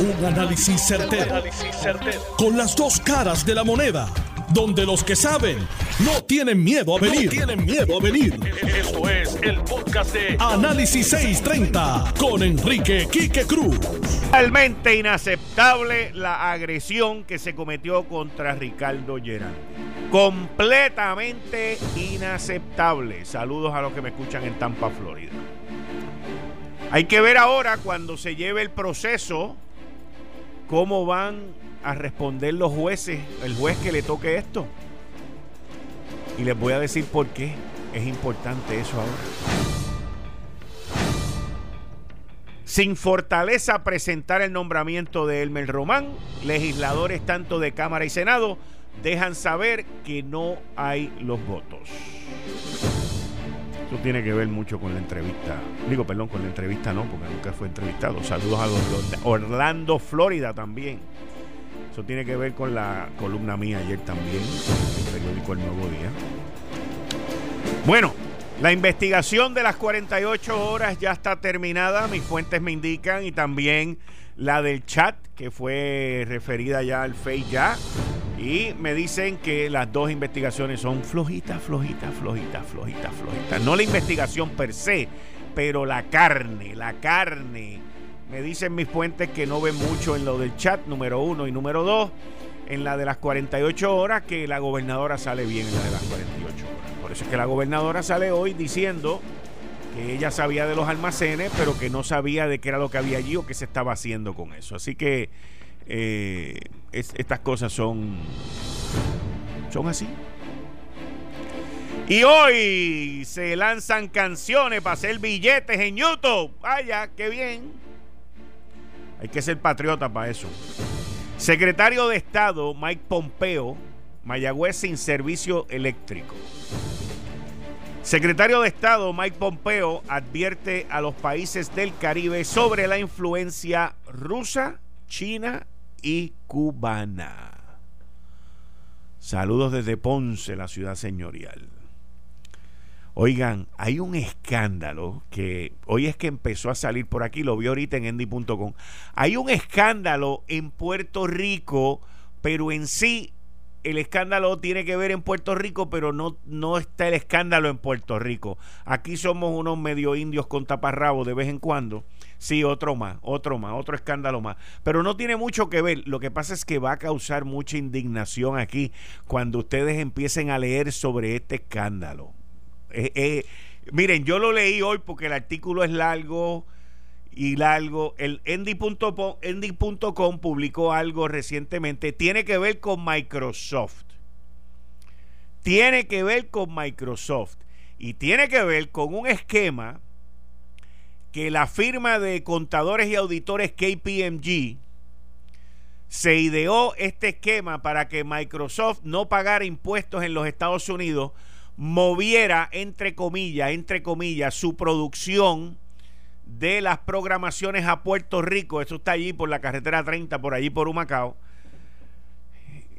Un análisis certero, Con las dos caras de la moneda. Donde los que saben no tienen miedo a venir. tienen miedo a venir. Esto es el podcast de Análisis 630 con Enrique Quique Cruz. Realmente inaceptable la agresión que se cometió contra Ricardo Gerard. Completamente inaceptable. Saludos a los que me escuchan en Tampa, Florida. Hay que ver ahora cuando se lleve el proceso cómo van a responder los jueces, el juez que le toque esto. Y les voy a decir por qué es importante eso ahora. Sin fortaleza presentar el nombramiento de Elmer Román, legisladores tanto de Cámara y Senado dejan saber que no hay los votos. Eso tiene que ver mucho con la entrevista. Digo, perdón, con la entrevista no, porque nunca fue entrevistado. Saludos a los, Orlando, Florida también. Eso tiene que ver con la columna mía ayer también, el periódico El Nuevo Día. Bueno, la investigación de las 48 horas ya está terminada, mis fuentes me indican, y también la del chat, que fue referida ya al FEI ya. Y me dicen que las dos investigaciones son flojitas, flojitas, flojitas, flojitas, flojitas. No la investigación per se, pero la carne, la carne. Me dicen mis fuentes que no ven mucho en lo del chat, número uno y número dos. En la de las 48 horas, que la gobernadora sale bien en la de las 48 horas. Por eso es que la gobernadora sale hoy diciendo ella sabía de los almacenes, pero que no sabía de qué era lo que había allí o qué se estaba haciendo con eso. Así que eh, estas cosas son, son así. Y hoy se lanzan canciones para hacer billetes en YouTube. Vaya, qué bien. Hay que ser patriota para eso. Secretario de Estado Mike Pompeo, Mayagüez sin servicio eléctrico. Secretario de Estado Mike Pompeo advierte a los países del Caribe sobre la influencia rusa, china y cubana. Saludos desde Ponce, la ciudad señorial. Oigan, hay un escándalo que hoy es que empezó a salir por aquí, lo vi ahorita en endy.com. Hay un escándalo en Puerto Rico, pero en sí el escándalo tiene que ver en Puerto Rico, pero no, no está el escándalo en Puerto Rico. Aquí somos unos medio indios con taparrabo de vez en cuando Sí, otro más, otro más, otro escándalo más. Pero no tiene mucho que ver. Lo que pasa es que va a causar mucha indignación aquí cuando ustedes empiecen a leer sobre este escándalo. Eh, eh, miren, yo lo leí hoy porque el artículo es largo largo. El endy.com publicó algo recientemente. Tiene que ver con Microsoft. Tiene que ver con Microsoft. Y tiene que ver con un esquema que la firma de contadores y auditores KPMG se ideó este esquema para que Microsoft no pagara impuestos en los Estados Unidos, moviera entre comillas, entre comillas, su producción de las programaciones a Puerto Rico, eso está allí por la carretera 30, por allí por Humacao,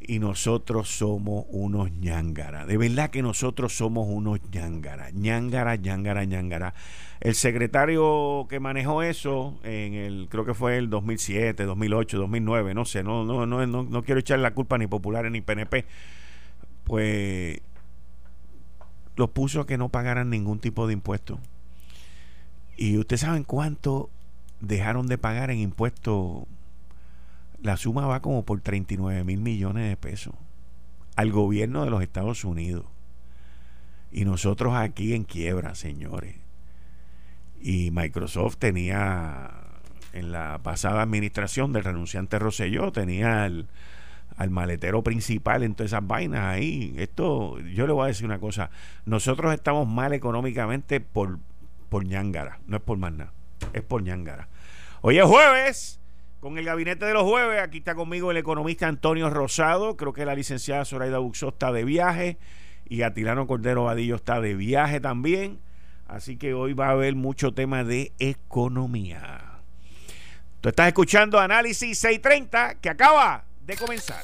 y nosotros somos unos ñangara. De verdad que nosotros somos unos ñangara. ñangara, ñangara, ñangara. El secretario que manejó eso en el, creo que fue el 2007, 2008, 2009, no sé, no, no, no, no, no quiero echar la culpa ni populares ni PNP, pues los puso a que no pagaran ningún tipo de impuesto. Y ustedes saben cuánto dejaron de pagar en impuestos. La suma va como por 39 mil millones de pesos al gobierno de los Estados Unidos. Y nosotros aquí en quiebra, señores. Y Microsoft tenía, en la pasada administración del renunciante Rosselló, tenía al, maletero principal en todas esas vainas ahí. Esto, yo le voy a decir una cosa, nosotros estamos mal económicamente por, por ñangara, no es por más nada, es por ñangara. Hoy es jueves, con el gabinete de los jueves, aquí está conmigo el economista Antonio Rosado, creo que la licenciada Zoraida Buxó está de viaje y Atilano Cordero Vadillo está de viaje también. Así que hoy va a haber mucho tema de economía. Tú estás escuchando Análisis 630 que acaba de comenzar.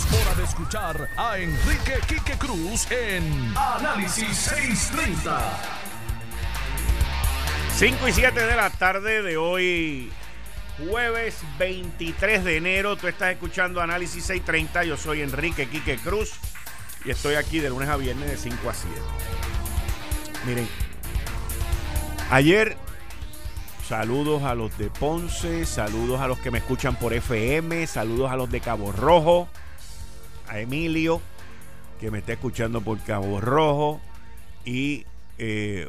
hora de escuchar a Enrique Quique Cruz en Análisis 630. 5 y 7 de la tarde de hoy, jueves 23 de enero. Tú estás escuchando Análisis 630. Yo soy Enrique Quique Cruz y estoy aquí de lunes a viernes de 5 a 7. Miren, ayer saludos a los de Ponce, saludos a los que me escuchan por FM, saludos a los de Cabo Rojo, Emilio, que me está escuchando por Cabo Rojo, y eh,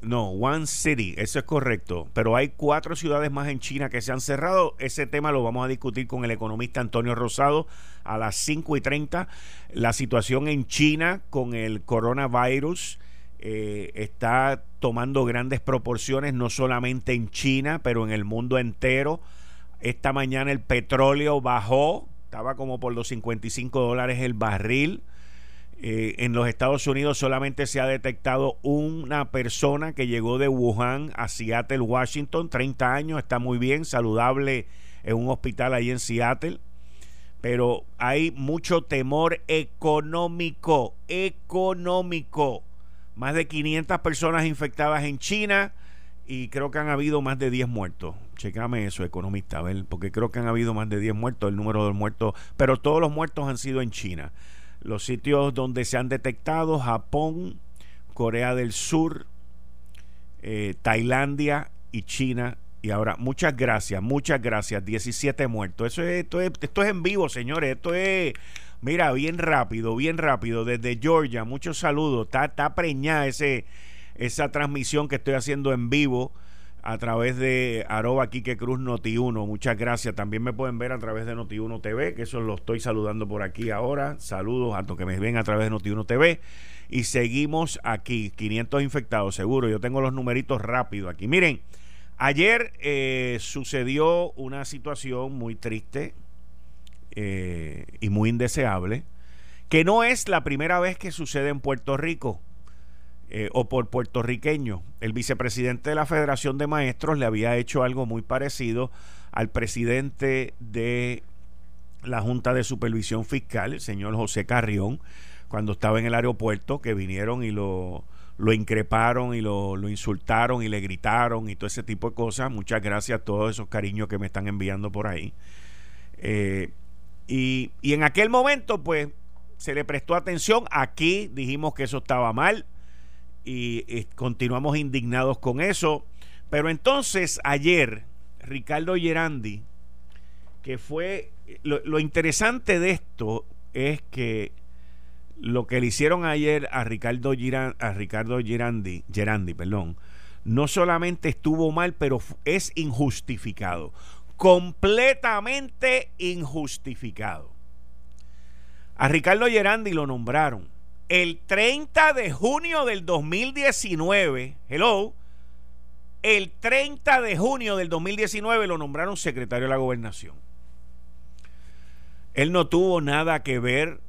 no, One City, eso es correcto, pero hay cuatro ciudades más en China que se han cerrado. Ese tema lo vamos a discutir con el economista Antonio Rosado a las 5 y 30. La situación en China con el coronavirus eh, está tomando grandes proporciones, no solamente en China, pero en el mundo entero. Esta mañana el petróleo bajó, estaba como por los 55 dólares el barril. Eh, en los Estados Unidos solamente se ha detectado una persona que llegó de Wuhan a Seattle, Washington, 30 años, está muy bien, saludable en un hospital ahí en Seattle. Pero hay mucho temor económico, económico. Más de 500 personas infectadas en China y creo que han habido más de 10 muertos. Checame eso, economista, a ver, porque creo que han habido más de 10 muertos, el número de muertos, pero todos los muertos han sido en China. Los sitios donde se han detectado, Japón, Corea del Sur, eh, Tailandia y China. Y ahora, muchas gracias, muchas gracias. 17 muertos. Eso es, esto, es, esto es en vivo, señores. Esto es, mira, bien rápido, bien rápido. Desde Georgia, muchos saludos. Está, está preñada ese, esa transmisión que estoy haciendo en vivo a través de arroba Quique Cruz Noti1. Muchas gracias. También me pueden ver a través de Noti1 TV, que eso lo estoy saludando por aquí ahora. Saludos a los que me ven a través de Noti1 TV. Y seguimos aquí, 500 infectados, seguro. Yo tengo los numeritos rápido aquí. Miren, ayer eh, sucedió una situación muy triste eh, y muy indeseable, que no es la primera vez que sucede en Puerto Rico. Eh, o por puertorriqueño. El vicepresidente de la Federación de Maestros le había hecho algo muy parecido al presidente de la Junta de Supervisión Fiscal, el señor José Carrión, cuando estaba en el aeropuerto, que vinieron y lo, lo increparon y lo, lo, insultaron y le gritaron y todo ese tipo de cosas. Muchas gracias a todos esos cariños que me están enviando por ahí. Eh, y, y en aquel momento, pues, se le prestó atención. Aquí dijimos que eso estaba mal y, continuamos indignados con eso. Pero entonces ayer, Ricardo Gerandi, que fue, lo, interesante de esto es que lo que le hicieron ayer a Ricardo, a Ricardo Gerandi, perdón, no solamente estuvo mal, pero es injustificado. Completamente injustificado. A Ricardo Gerandi lo nombraron el 30 de junio del 2019, hello, el 30 de junio del 2019 lo nombraron secretario de la gobernación. Él no tuvo nada que ver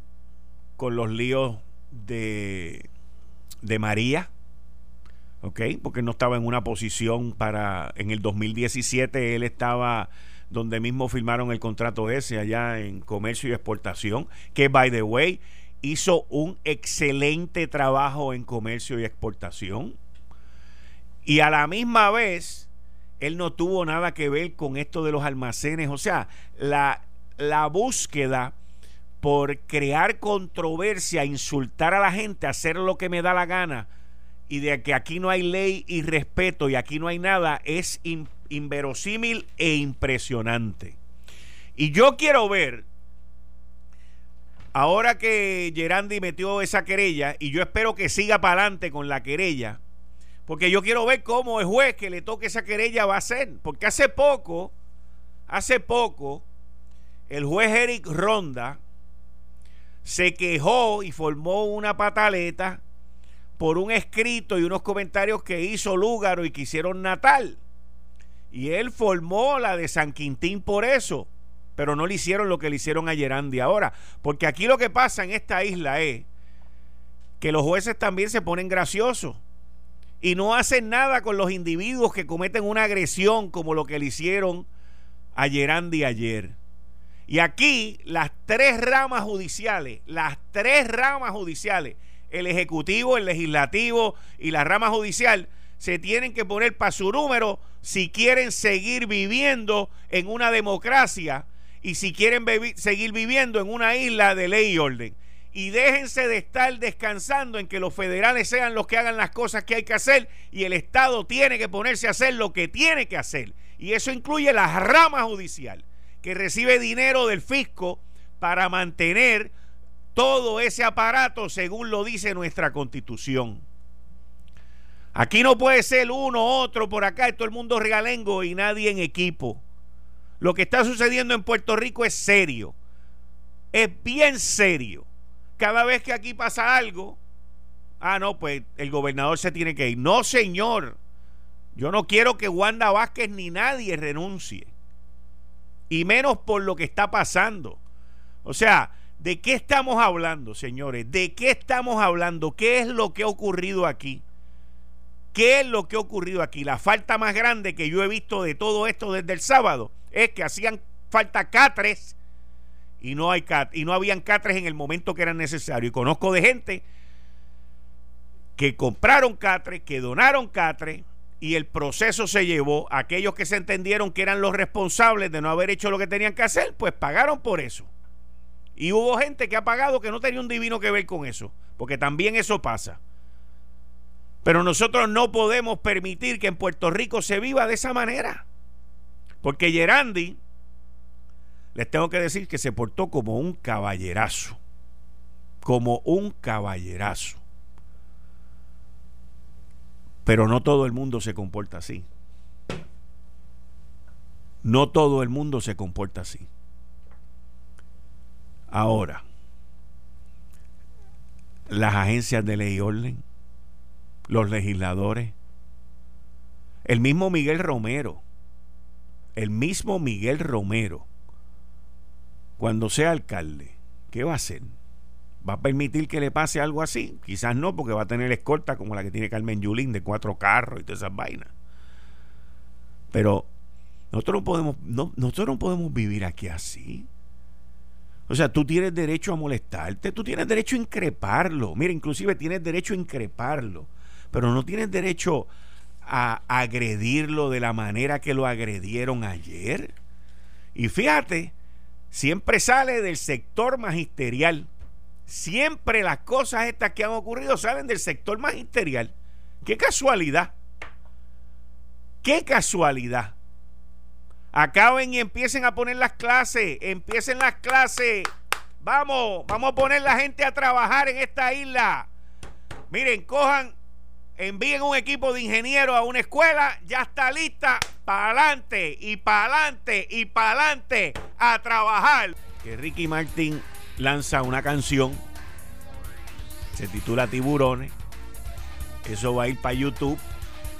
con los líos de, de María, ¿ok? Porque no estaba en una posición para, en el 2017 él estaba donde mismo firmaron el contrato ese allá en comercio y exportación, que by the way, hizo un excelente trabajo en comercio y exportación. Y a la misma vez, él no tuvo nada que ver con esto de los almacenes. O sea, la, la búsqueda por crear controversia, insultar a la gente, hacer lo que me da la gana, y de que aquí no hay ley y respeto y aquí no hay nada, es inverosímil e impresionante. Y yo quiero ver Ahora que Gerandi metió esa querella, y yo espero que siga para adelante con la querella, porque yo quiero ver cómo el juez que le toque esa querella va a ser. Porque hace poco, hace poco, el juez Eric Ronda se quejó y formó una pataleta por un escrito y unos comentarios que hizo Lúgaro y que hicieron Natal. Y él formó la de San Quintín por eso, pero no le hicieron lo que le hicieron a Gerandi ahora. Porque aquí lo que pasa en esta isla es que los jueces también se ponen graciosos y no hacen nada con los individuos que cometen una agresión como lo que le hicieron a Gerandi ayer. Y aquí las tres ramas judiciales, las tres ramas judiciales, el ejecutivo, el legislativo y la rama judicial, se tienen que poner para su número si quieren seguir viviendo en una democracia y si quieren seguir viviendo en una isla de ley y orden y déjense de estar descansando en que los federales sean los que hagan las cosas que hay que hacer y el Estado tiene que ponerse a hacer lo que tiene que hacer. Y eso incluye la rama judicial, que recibe dinero del fisco para mantener todo ese aparato según lo dice nuestra constitución. Aquí no puede ser uno, otro por acá, todo el mundo regalengo y nadie en equipo. Lo que está sucediendo en Puerto Rico es serio. Es bien serio cada vez que aquí pasa algo, ah, no, pues el gobernador se tiene que ir. No, señor. Yo no quiero que Wanda Vázquez ni nadie renuncie. Y menos por lo que está pasando. O sea, ¿de qué estamos hablando, señores? ¿De qué estamos hablando? ¿Qué es lo que ha ocurrido aquí? ¿Qué es lo que ha ocurrido aquí? La falta más grande que yo he visto de todo esto desde el sábado es que hacían falta catres y no, hay cat, y no habían catres en el momento que eran necesarios. Y conozco de gente que compraron catres, que donaron catres y el proceso se llevó. Aquellos que se entendieron que eran los responsables de no haber hecho lo que tenían que hacer, pues pagaron por eso. Y hubo gente que ha pagado que no tenía un divino que ver con eso, porque también eso pasa. Pero nosotros no podemos permitir que en Puerto Rico se viva de esa manera. Porque Gerandi les tengo que decir que se portó como un caballerazo. Como un caballerazo. Pero no todo el mundo se comporta así. No todo el mundo se comporta así. Ahora, las agencias de ley y orden, los legisladores, el mismo Miguel Romero, el mismo Miguel Romero, cuando sea alcalde, ¿qué va a hacer? ¿Va a permitir que le pase algo así? Quizás no, porque va a tener escolta como la que tiene Carmen Yulín de cuatro carros y todas esas vainas. Pero nosotros no podemos, no, nosotros no podemos vivir aquí así. O sea, tú tienes derecho a molestarte, tú tienes derecho a increparlo. Mira, inclusive tienes derecho a increparlo, pero no tienes derecho a agredirlo de la manera que lo agredieron ayer. Y fíjate, siempre sale del sector magisterial. Siempre las cosas estas que han ocurrido salen del sector magisterial. Qué casualidad. Qué casualidad. Acaben y empiecen a poner las clases. Empiecen las clases. Vamos, vamos a poner la gente a trabajar en esta isla. Miren, cojan envíen un equipo de ingenieros a una escuela, ya está lista, para adelante y para adelante y para adelante a trabajar. Que Ricky Martin lanza una canción, se titula Tiburones, eso va a ir para YouTube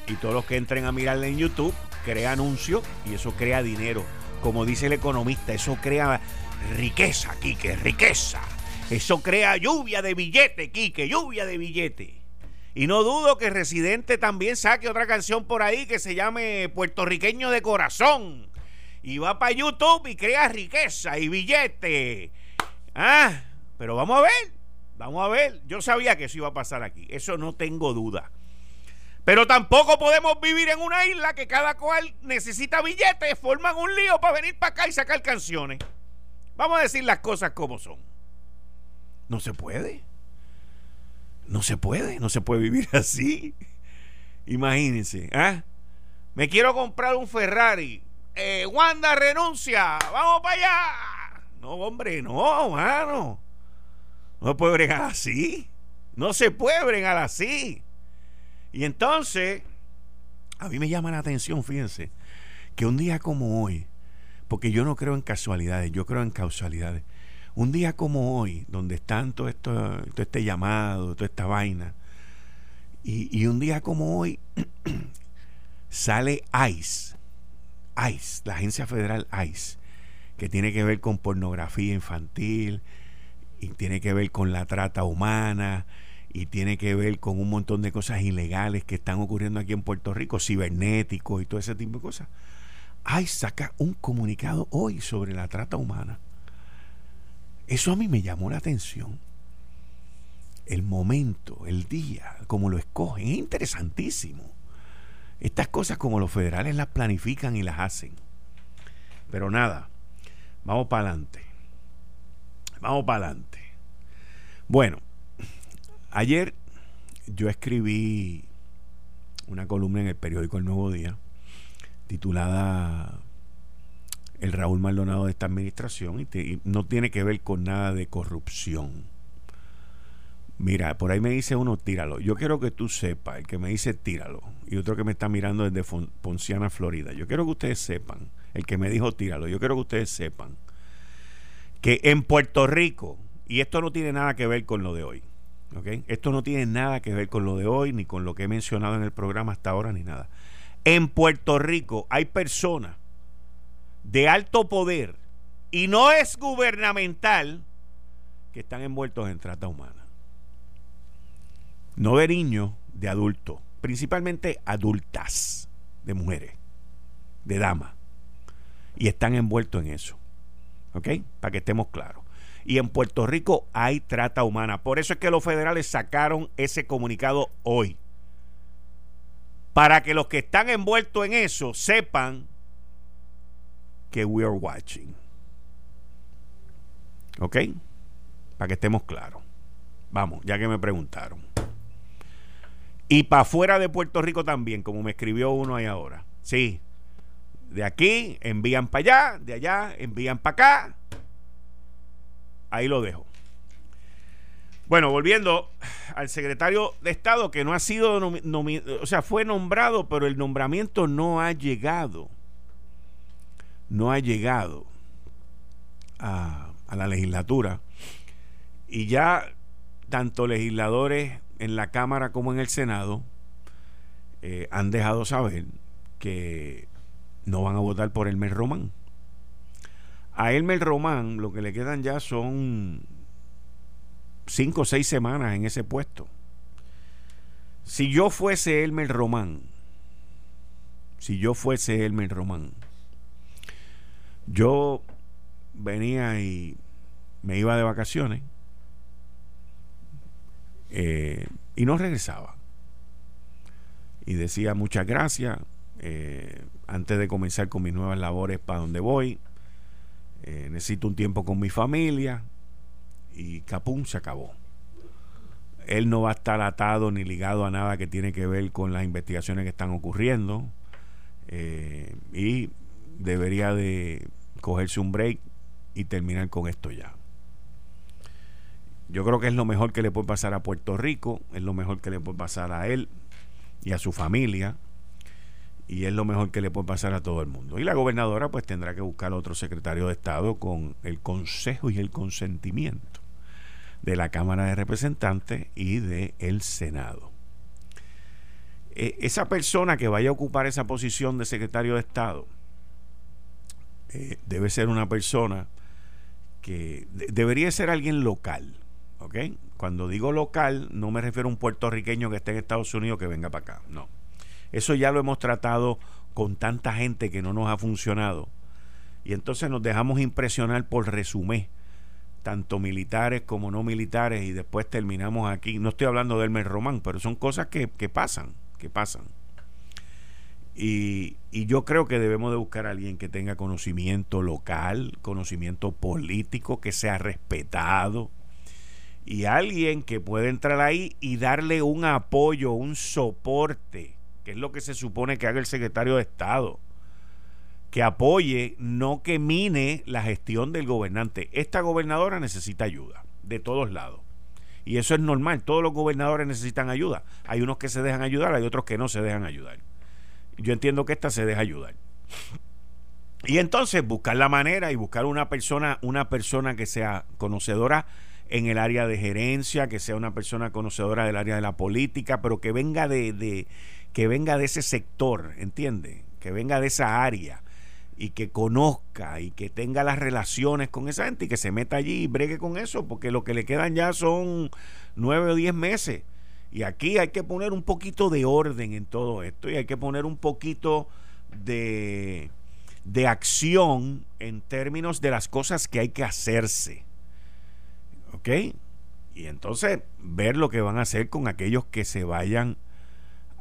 y todos los que entren a mirarle en YouTube crea anuncios y eso crea dinero. Como dice el economista, eso crea riqueza, Quique, riqueza. Eso crea lluvia de billete, Quique, lluvia de billete. Y no dudo que Residente también saque otra canción por ahí que se llame Puertorriqueño de Corazón. Y va para YouTube y crea riqueza y billete. Ah, pero vamos a ver, vamos a ver. Yo sabía que eso iba a pasar aquí, eso no tengo duda. Pero tampoco podemos vivir en una isla que cada cual necesita billetes, forman un lío para venir para acá y sacar canciones. Vamos a decir las cosas como son. No se puede. No se puede, no se puede vivir así. Imagínense, ¿ah? Me quiero comprar un Ferrari. Eh, Wanda renuncia, vamos para allá. No, hombre, no, mano. No se puede bregar así. No se puede bregar así. Y entonces, a mí me llama la atención, fíjense, que un día como hoy, porque yo no creo en casualidades, yo creo en causalidades. Un día como hoy, donde están todo, esto, todo este llamado, toda esta vaina, y, un día como hoy sale ICE, ICE, la agencia federal ICE, que tiene que ver con pornografía infantil y tiene que ver con la trata humana y tiene que ver con un montón de cosas ilegales que están ocurriendo aquí en Puerto Rico, cibernéticos y todo ese tipo de cosas. ICE saca un comunicado hoy sobre la trata humana. Eso a mí me llamó la atención. El momento, el día, como lo escogen, es interesantísimo. Estas cosas como los federales las planifican y las hacen. Pero nada, vamos para adelante. Vamos para adelante. Bueno, ayer yo escribí una columna en el periódico El Nuevo Día titulada El Raúl Maldonado de esta administración y no tiene que ver con nada de corrupción Mira, por ahí me dice uno, tíralo. Yo quiero que tú sepas, el que me dice tíralo, y otro que me está mirando desde Ponciana, Florida. Yo quiero que ustedes sepan, el que me dijo tíralo, yo quiero que ustedes sepan que en Puerto Rico, y esto no tiene nada que ver con lo de hoy, ¿ok? Esto no tiene nada que ver con lo de hoy, ni con lo que he mencionado en el programa hasta ahora, ni nada. En Puerto Rico hay personas de alto poder, y no es gubernamental, que están envueltos en trata humana no de niños, de adultos, principalmente adultas, de mujeres, de damas, y están envueltos en eso. ¿Ok? Para que estemos claros. Y en Puerto Rico hay trata humana. Por eso es que los federales sacaron ese comunicado hoy. Para que los que están envueltos en eso sepan que we are watching. ¿Ok? Para que estemos claros. Vamos, ya que me preguntaron. Y para fuera de Puerto Rico también, como me escribió uno ahí ahora. Sí. De aquí envían para allá, de allá envían para acá. Ahí lo dejo. Bueno, volviendo al secretario de Estado que no ha sido, o sea, fue nombrado, pero el nombramiento no ha llegado. No ha llegado a, la legislatura. Y ya tanto legisladores en la Cámara como en el Senado eh, han dejado saber que no van a votar por Elmer Román. A Elmer Román lo que le quedan ya son cinco o seis semanas en ese puesto. Si yo fuese Elmer Román, si yo fuese Elmer Román, yo venía y me iba de vacaciones eh, y no regresaba. Y decía muchas gracias. Eh, antes de comenzar con mis nuevas labores para donde voy, eh, necesito un tiempo con mi familia. Y capum se acabó. Él no va a estar atado ni ligado a nada que tiene que ver con las investigaciones que están ocurriendo. y debería de cogerse un break y terminar con esto ya. Yo creo que es lo mejor que le puede pasar a Puerto Rico, es lo mejor que le puede pasar a él y a su familia, y es lo mejor que le puede pasar a todo el mundo. Y la gobernadora pues tendrá que buscar otro secretario de Estado con el consejo y el consentimiento de la Cámara de Representantes y del el Senado. E, esa persona que vaya a ocupar esa posición de secretario de Estado eh, debe ser una persona que debería ser alguien local cuando digo local, no me refiero a un puertorriqueño que esté en Estados Unidos que venga para acá, no. Eso ya lo hemos tratado con tanta gente que no nos ha funcionado. Y entonces nos dejamos impresionar por resumen, tanto militares como no militares, y después terminamos aquí. No estoy hablando del Elmer Román, pero son cosas que, que pasan, que pasan. Y, yo creo que debemos de buscar a alguien que tenga conocimiento local, conocimiento político, que sea respetado, y alguien que puede entrar ahí y darle un apoyo, un soporte, que es lo que se supone que haga el secretario de Estado, que apoye, no que mine la gestión del gobernante. Esta gobernadora necesita ayuda de todos lados. Y eso es normal, todos los gobernadores necesitan ayuda. Hay unos que se dejan ayudar, hay otros que no se dejan ayudar. Yo entiendo que esta se deja ayudar. Y entonces buscar la manera y buscar una persona, una persona que sea conocedora en el área de gerencia, que sea una persona conocedora del área de la política, pero que venga de, de que venga de ese sector, ¿entiende? Que venga de esa área y que conozca y que tenga las relaciones con esa gente y que se meta allí y bregue con eso, porque lo que le quedan ya son nueve o diez meses. Y aquí hay que poner un poquito de orden en todo esto y hay que poner un poquito de, de acción en términos de las cosas que hay que hacerse. ¿Ok? Y entonces ver lo que van a hacer con aquellos que se vayan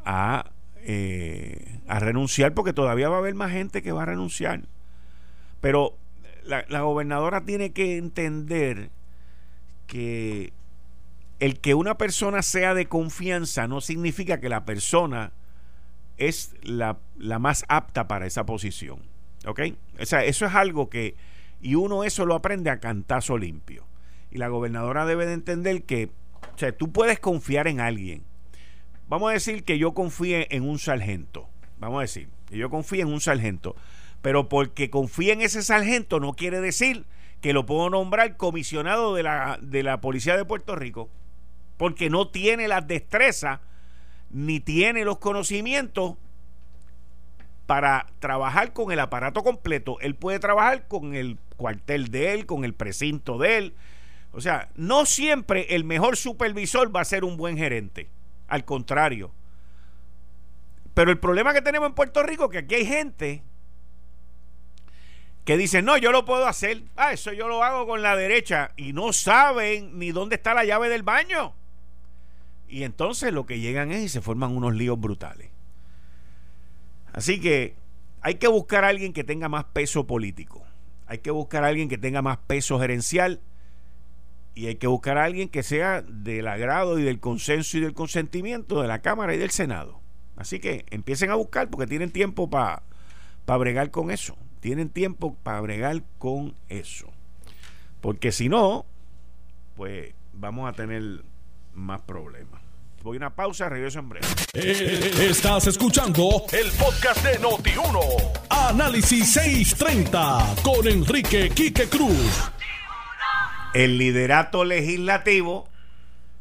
a eh, a renunciar porque todavía va a haber más gente que va a renunciar. Pero la, la gobernadora tiene que entender que el que una persona sea de confianza no significa que la persona es la, más apta para esa posición. ¿Ok? O sea, eso es algo que, y uno eso lo aprende a cantazo limpio. Y la gobernadora debe de entender que, o sea, tú puedes confiar en alguien, Vamos a decir que yo confíe en un sargento. Vamos a decir que yo confíe en un sargento. Pero porque confíe en ese sargento no quiere decir que lo puedo nombrar comisionado de la, de la Policía de Puerto Rico. Porque no tiene las destrezas ni tiene los conocimientos para trabajar con el aparato completo. Él puede trabajar con el cuartel de él, con el precinto de él. O sea, no siempre el mejor supervisor va a ser un buen gerente. Al contrario. Pero el problema que tenemos en Puerto Rico es que aquí hay gente que dice, no, yo lo puedo hacer. Ah, eso yo lo hago con la derecha. Y no saben ni dónde está la llave del baño. Y entonces lo que llegan es y se forman unos líos brutales. Así que hay que buscar a alguien que tenga más peso político. Hay que buscar a alguien que tenga más peso gerencial y hay que buscar a alguien que sea del agrado y del consenso y del consentimiento de la Cámara y del Senado. Así que empiecen a buscar porque tienen tiempo para bregar con eso. Tienen tiempo para bregar con eso. Porque si no, pues vamos a tener más problemas. Voy a una pausa, regreso en breve. Eh, estás escuchando el podcast de Noti1. Análisis 630 con Enrique Quique Cruz el liderato legislativo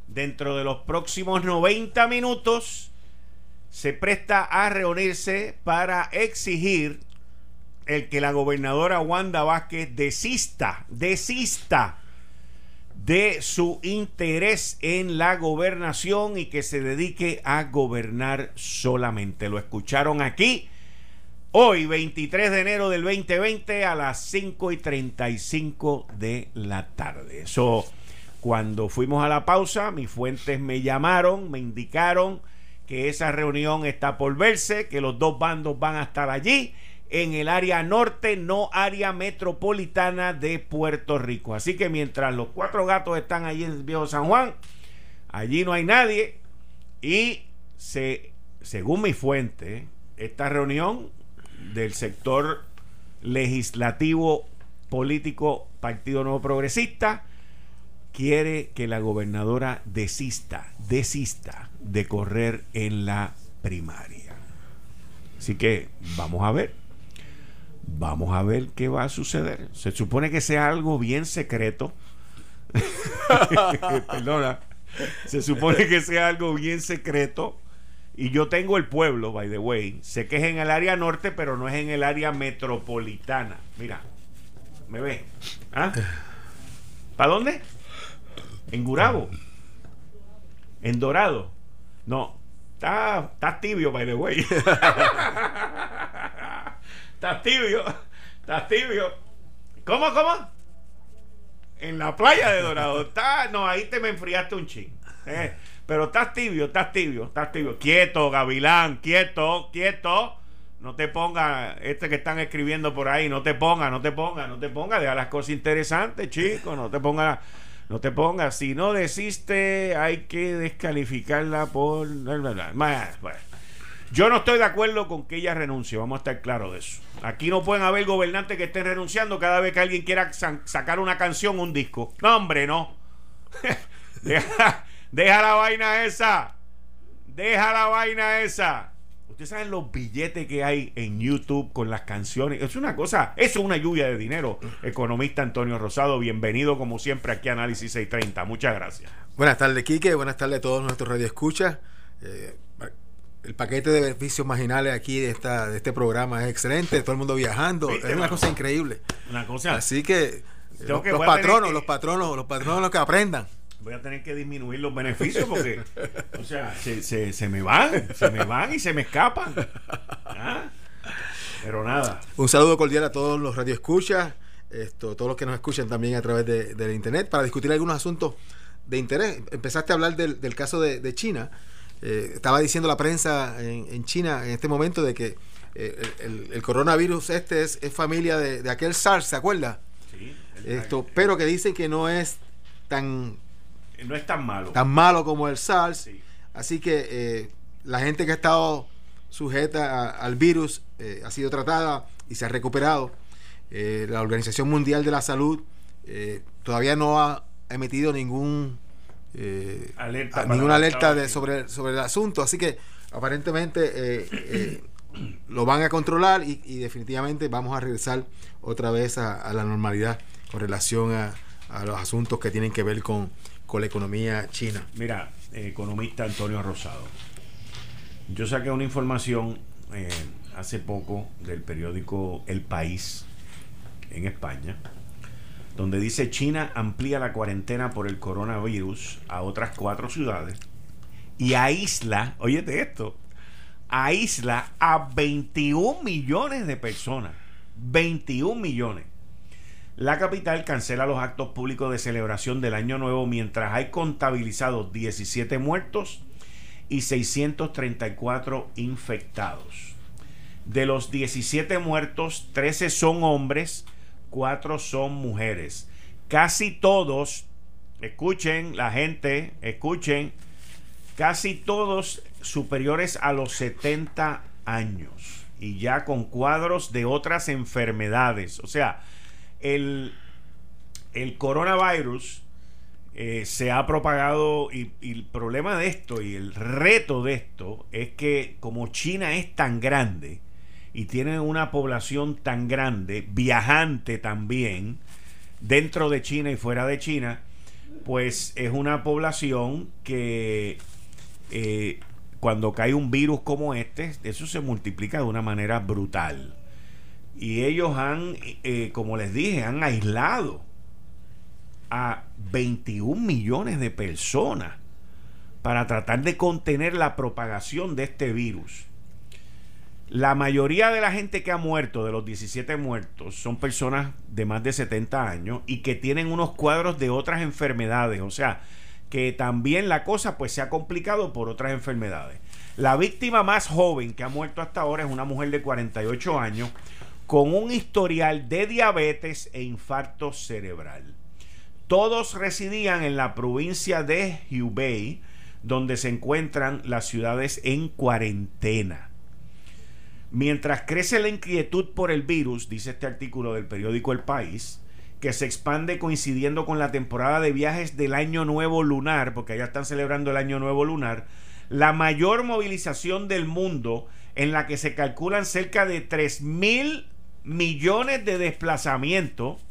dentro de los próximos 90 minutos se presta a reunirse para exigir el que la gobernadora Wanda Vázquez desista, desista de su interés en la gobernación y que se dedique a gobernar solamente. Lo escucharon aquí Hoy, 23 de enero del 2020, a las 5 y 35 de la tarde. Eso, cuando fuimos a la pausa, mis fuentes me llamaron, me indicaron que esa reunión está por verse, que los dos bandos van a estar allí en el área norte, no área metropolitana de Puerto Rico. Así que mientras los cuatro gatos están allí en el Viejo San Juan, allí no hay nadie y se, según mi fuente, esta reunión del sector legislativo político Partido Nuevo Progresista quiere que la gobernadora desista, desista de correr en la primaria. Así que vamos a ver. Vamos a ver qué va a suceder. Se supone que sea algo bien secreto. Perdona. Se supone que sea algo bien secreto y yo tengo el pueblo, by the way. Sé que es en el área norte, pero no es en el área metropolitana. Mira, ¿me ve? ¿Ah? ¿Para dónde? En Gurabo. En Dorado. No, está, está tibio, by the way. está tibio. Está tibio. ¿Cómo, cómo? En la playa de Dorado. Está, no, ahí te me enfriaste un ching. Eh. Pero estás tibio, estás tibio, estás tibio. Quieto, Gavilán, quieto, quieto. No te ponga, este que están escribiendo por ahí, no te ponga, no te ponga, no te ponga, deja las cosas interesantes, chicos, no te ponga, no te ponga. Si no desiste, hay que descalificarla por. Yo no estoy de acuerdo con que ella renuncie, vamos a estar claros de eso. Aquí no pueden haber gobernantes que estén renunciando cada vez que alguien quiera sacar una canción un disco. No, hombre, no. Deja la vaina esa. Deja la vaina esa. Ustedes saben los billetes que hay en YouTube con las canciones. Es una cosa, eso es una lluvia de dinero. Economista Antonio Rosado, bienvenido como siempre aquí a Análisis 630. Muchas gracias. Buenas tardes, Quique. Buenas tardes a todos nuestros radioescuchas. Eh, el paquete de beneficios marginales aquí de esta de este programa es excelente. Todo el mundo viajando. Es una cosa increíble. Una cosa. Así que, los, patronos, los patronos, los patronos que aprendan voy a tener que disminuir los beneficios porque, o sea, se, se, me van, se me van y se me escapan. ¿Ah? Pero nada. Un saludo cordial a todos los radioescuchas, esto, todos los que nos escuchan también a través de, de internet para discutir algunos asuntos de interés. Empezaste a hablar del, del caso de, China. Eh, estaba diciendo la prensa en, China en este momento de que eh, el, coronavirus este es, familia de, aquel SARS, ¿se acuerda? Sí. Esto, pero que dicen que no es tan no es tan malo. Tan malo como el SARS. Así que eh, la gente que ha estado sujeta al virus eh, ha sido tratada y se ha recuperado. Eh, la Organización Mundial de la Salud todavía no ha emitido ningún alerta ninguna alerta de, sobre, sobre el asunto. Así que aparentemente lo van a controlar y, definitivamente vamos a regresar otra vez a, la normalidad con relación a, a los asuntos que tienen que ver con con la economía china. Mira, economista Antonio Rosado. Yo saqué una información eh, hace poco del periódico El País en España, donde dice China amplía la cuarentena por el coronavirus a otras cuatro ciudades y aísla, óyete esto, aísla a 21 millones de personas. 21 millones. La capital cancela los actos públicos de celebración del Año Nuevo mientras hay contabilizados 17 muertos y 634 infectados. De los 17 muertos, 13 son hombres, 4 son mujeres. Casi todos, escuchen la gente, escuchen, casi todos superiores a los 70 años y ya con cuadros de otras enfermedades. O sea, el, el coronavirus eh, se ha propagado y, el problema de esto y el reto de esto es que como China es tan grande y tiene una población tan grande, viajante también, dentro de China y fuera de China, pues es una población que eh, cuando cae un virus como este, eso se multiplica de una manera brutal y ellos han, eh, como les dije, han aislado a 21 millones de personas para tratar de contener la propagación de este virus. La mayoría de la gente que ha muerto, de los 17 muertos, son personas de más de 70 años y que tienen unos cuadros de otras enfermedades. O sea, que también la cosa pues se ha complicado por otras enfermedades. La víctima más joven que ha muerto hasta ahora es una mujer de 48 años con un historial de diabetes e infarto cerebral. Todos residían en la provincia de Hubei, donde se encuentran las ciudades en cuarentena. Mientras crece la inquietud por el virus, dice este artículo del periódico El País, que se expande coincidiendo con la temporada de viajes del Año Nuevo Lunar, porque allá están celebrando el Año Nuevo Lunar, la mayor movilización del mundo en la que se calculan cerca de 3.000 millones de desplazamientos.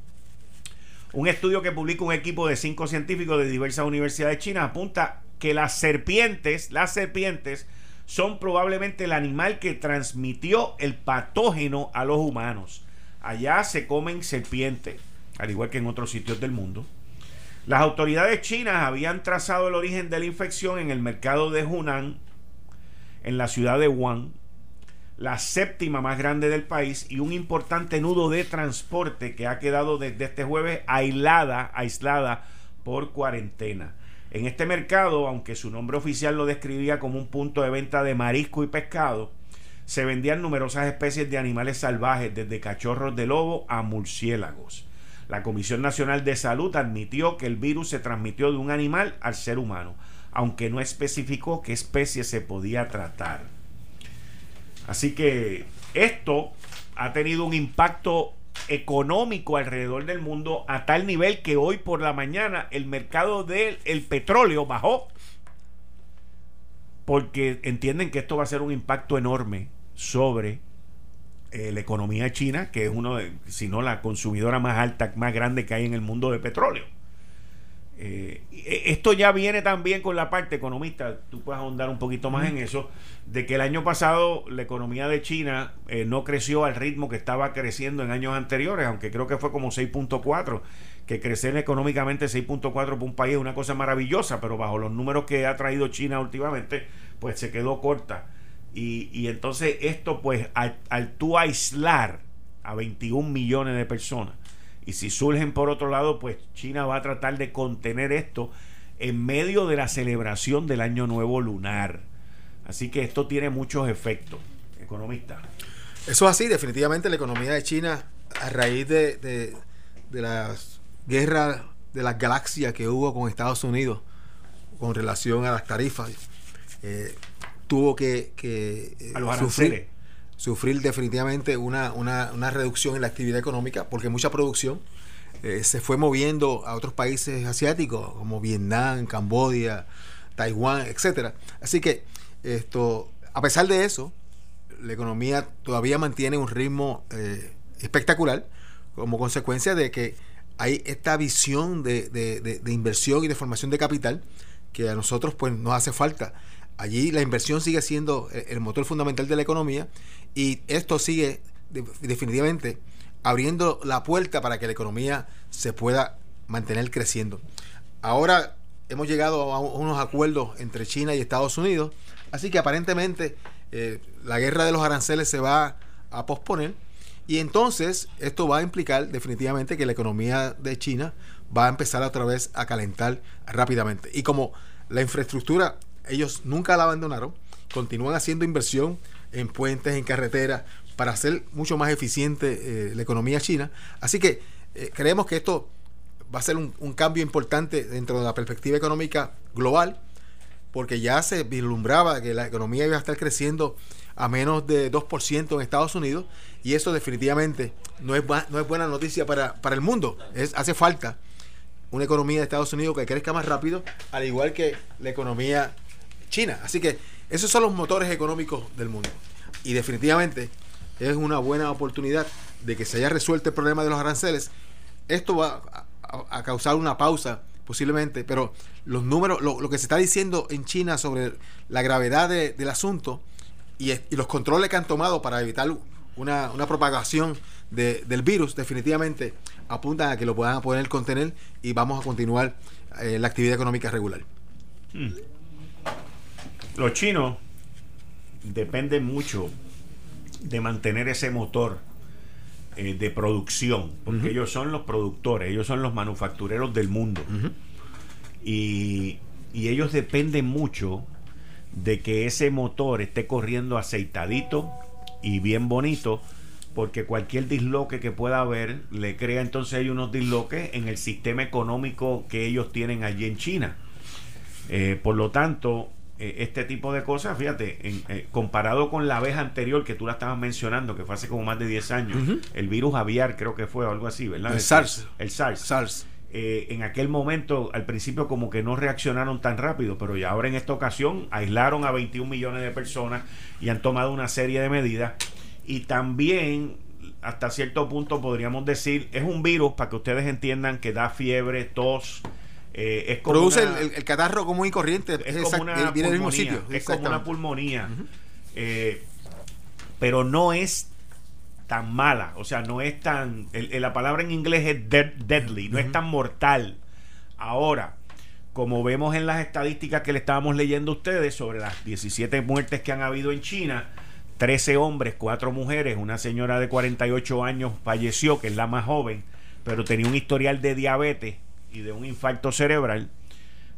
Un estudio que publica un equipo de cinco científicos de diversas universidades chinas apunta que las serpientes, las serpientes, son probablemente el animal que transmitió el patógeno a los humanos. Allá se comen serpientes, al igual que en otros sitios del mundo. Las autoridades chinas habían trazado el origen de la infección en el mercado de Hunan, en la ciudad de Wuhan, la séptima más grande del país y un importante nudo de transporte que ha quedado desde este jueves aislada, aislada por cuarentena. En este mercado, aunque su nombre oficial lo describía como un punto de venta de marisco y pescado, se vendían numerosas especies de animales salvajes, desde cachorros de lobo a murciélagos. La Comisión Nacional de Salud admitió que el virus se transmitió de un animal al ser humano, aunque no especificó qué especie se podía tratar. Así que esto ha tenido un impacto económico alrededor del mundo a tal nivel que hoy por la mañana el mercado del petróleo bajó porque entienden que esto va a ser un impacto enorme sobre eh, la economía china, que es uno de, si no la consumidora más alta, más grande que hay en el mundo de petróleo. Eh, esto ya viene también con la parte economista, tú puedes ahondar un poquito más en eso, de que el año pasado la economía de China eh, no creció al ritmo que estaba creciendo en años anteriores, aunque creo que fue como 6.4, que crecer económicamente 6.4 por un país es una cosa maravillosa, pero bajo los números que ha traído China últimamente, pues se quedó corta. Y, entonces esto pues al, al tú aislar a 21 millones de personas, y si surgen por otro lado, pues China va a tratar de contener esto en medio de la celebración del Año Nuevo Lunar. Así que esto tiene muchos efectos, economista. Eso es así, definitivamente la economía de China, a raíz de, de, la guerra de las galaxias que hubo con Estados Unidos con relación a las tarifas, eh, tuvo que, que eh, sufrir, sufrir definitivamente una, una, una, reducción en la actividad económica porque mucha producción eh, se fue moviendo a otros países asiáticos como Vietnam, Cambodia, Taiwán, etcétera. Así que esto, a pesar de eso, la economía todavía mantiene un ritmo eh, espectacular como consecuencia de que hay esta visión de, de, de, inversión y de formación de capital que a nosotros pues nos hace falta. Allí la inversión sigue siendo el motor fundamental de la economía y esto sigue definitivamente abriendo la puerta para que la economía se pueda mantener creciendo. Ahora hemos llegado a unos acuerdos entre China y Estados Unidos, así que aparentemente eh, la guerra de los aranceles se va a posponer y entonces esto va a implicar definitivamente que la economía de China va a empezar otra vez a calentar rápidamente. Y como la infraestructura ellos nunca la abandonaron, continúan haciendo inversión en puentes, en carreteras, para hacer mucho más eficiente eh, la economía china. Así que eh, creemos que esto va a ser un, cambio importante dentro de la perspectiva económica global, porque ya se vislumbraba que la economía iba a estar creciendo a menos de 2% en Estados Unidos, y eso definitivamente no es, no es buena noticia para, para el mundo. Es, hace falta una economía de Estados Unidos que crezca más rápido, al igual que la economía china. Así que esos son los motores económicos del mundo. Y definitivamente es una buena oportunidad de que se haya resuelto el problema de los aranceles. Esto va a, causar una pausa posiblemente, pero los números, lo, que se está diciendo en China sobre la gravedad del asunto y, los controles que han tomado para evitar una, propagación del virus, definitivamente apuntan a que lo puedan poder contener y vamos a continuar eh, la actividad económica regular. Hmm los chinos dependen mucho de mantener ese motor eh, de producción, porque ellos son los productores, ellos son los manufactureros del mundo. y, y, ellos dependen mucho de que ese motor esté corriendo aceitadito y bien bonito, porque cualquier disloque que pueda haber le crea entonces hay unos disloques en el sistema económico que ellos tienen allí en China. Eh, por lo tanto, eh, este tipo de cosas, fíjate, eh, comparado con la vez anterior que tú la estabas mencionando, que fue hace como más de 10 años, el virus aviar creo que fue algo así, ¿verdad? El SARS. El SARS. SARS. Eh, en aquel momento, al principio como que no reaccionaron tan rápido, pero ya ahora en esta ocasión aislaron a 21 millones de personas y han tomado una serie de medidas. Y también, hasta cierto punto, podríamos decir, es un virus, para que ustedes entiendan, que da fiebre, tos, eh, Produce el, catarro común y corriente. Es, como una viene mismo sitio. Es como una pulmonía. Eh, pero no es tan mala. O sea, no es tan. la palabra en inglés es deadly. No es tan mortal. Ahora, como vemos en las estadísticas que le estábamos leyendo a ustedes sobre las 17 muertes que han habido en China, 13 hombres, 4 mujeres, una señora de 48 años falleció, que es la más joven, pero tenía un historial de diabetes y de un infarto cerebral,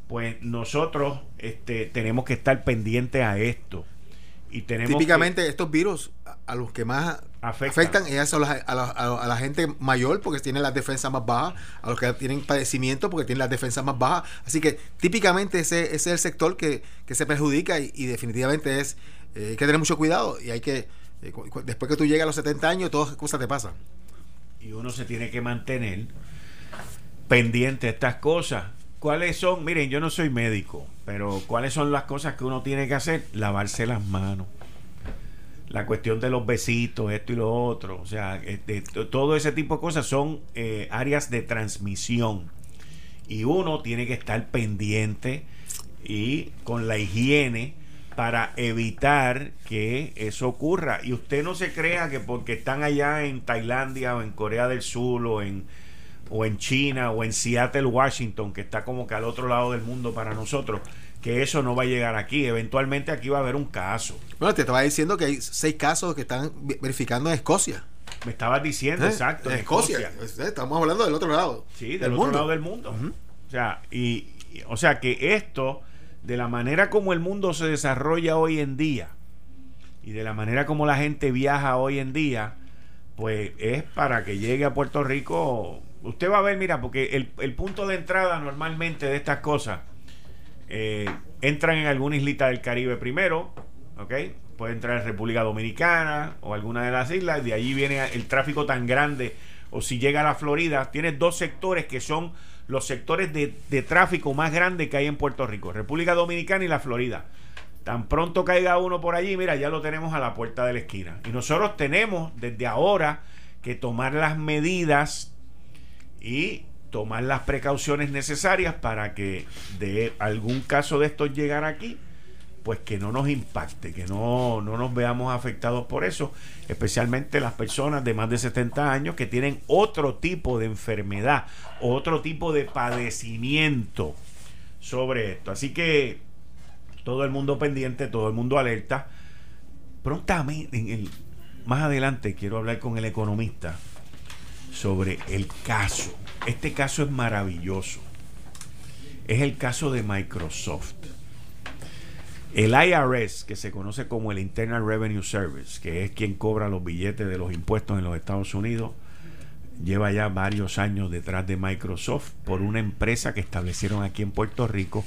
pues nosotros este, tenemos que estar pendientes a esto. Y tenemos Típicamente estos virus a los que más afectan, es a, la, gente mayor porque tienen las defensas más bajas, a los que tienen padecimiento porque tienen las defensas más bajas. Así que típicamente ese, es el sector que, se perjudica y, definitivamente es eh, hay que tener mucho cuidado y hay que, eh, después que tú llegas a los 70 años, todas las cosas te pasan. Y uno se tiene que mantener pendiente de estas cosas. ¿Cuáles son? Miren, yo no soy médico, pero ¿cuáles son las cosas que uno tiene que hacer? Lavarse las manos. La cuestión de los besitos, esto y lo otro. O sea, este, todo ese tipo de cosas son eh, áreas de transmisión. Y uno tiene que estar pendiente y con la higiene para evitar que eso ocurra. Y usted no se crea que porque están allá en Tailandia o en Corea del Sur o en, o en China o en Seattle, Washington, que está como que al otro lado del mundo para nosotros, que eso no va a llegar aquí. Eventualmente aquí va a haber un caso. Bueno, te estaba diciendo que hay seis casos que están verificando en Escocia. Me estabas diciendo, ¿Eh? exacto. En Escocia. Estamos hablando del otro lado. Sí, del, otro lado del mundo. O sea, y, o sea que esto de la manera como el mundo se desarrolla hoy en día y de la manera como la gente viaja hoy en día, pues es para que llegue a Puerto Rico. Usted va a ver, mira, porque el, punto de entrada normalmente de estas cosas eh, entran en alguna islita del Caribe primero, ¿ok? Puede entrar en República Dominicana o alguna de las islas, de allí viene el tráfico tan grande. O si llega a la Florida, tiene dos sectores que son los sectores de, tráfico más grandes que hay en Puerto Rico, República Dominicana y la Florida. Tan pronto caiga uno por allí, mira, ya lo tenemos a la puerta de la esquina. Y nosotros tenemos desde ahora que tomar las medidas y tomar las precauciones necesarias para que de algún caso de estos llegar aquí, pues que no nos impacte, que no, no nos veamos afectados por eso, especialmente las personas de más de 70 años que tienen otro tipo de enfermedad, otro tipo de padecimiento sobre esto. Así que todo el mundo pendiente, todo el mundo alerta. Prontamente, en el, más adelante quiero hablar con el economista sobre el caso. Este caso es maravilloso. Es el caso de Microsoft. El IRS, que se conoce como el Internal Revenue Service, que es quien cobra los billetes de los impuestos en los Estados Unidos, lleva ya varios años detrás de Microsoft por una empresa que establecieron aquí en Puerto Rico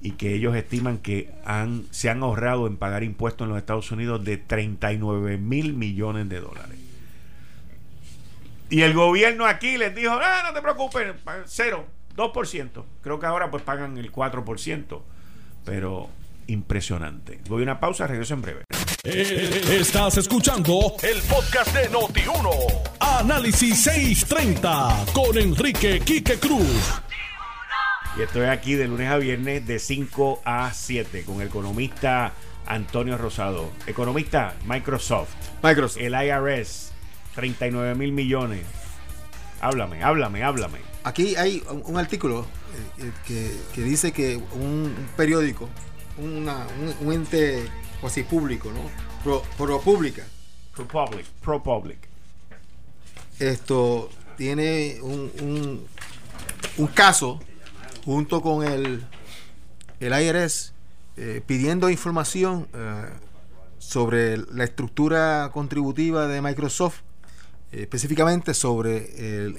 y que ellos estiman que han, se han ahorrado en pagar impuestos en los Estados Unidos de 39 mil millones de dólares. Y el gobierno aquí les dijo, ah, no te preocupes, cero, 2%. Creo que ahora pues pagan el 4%. Pero impresionante. Voy a una pausa, regreso en breve. Eh, estás escuchando el podcast de Noti1. Análisis 630 con Enrique Quique Cruz. Y estoy aquí de lunes a viernes de 5 a 7 con el economista Antonio Rosado. Economista, Microsoft. Microsoft. El IRS, 39 mil millones. Háblame, háblame, háblame. Aquí hay un, artículo eh, que, que, dice que un periódico una, un, ente así público, ¿no? Pro, pro pública. Pro public. Pro public. Esto tiene un, un, caso junto con el, el IRS eh, pidiendo información eh, sobre la estructura contributiva de Microsoft, eh, específicamente sobre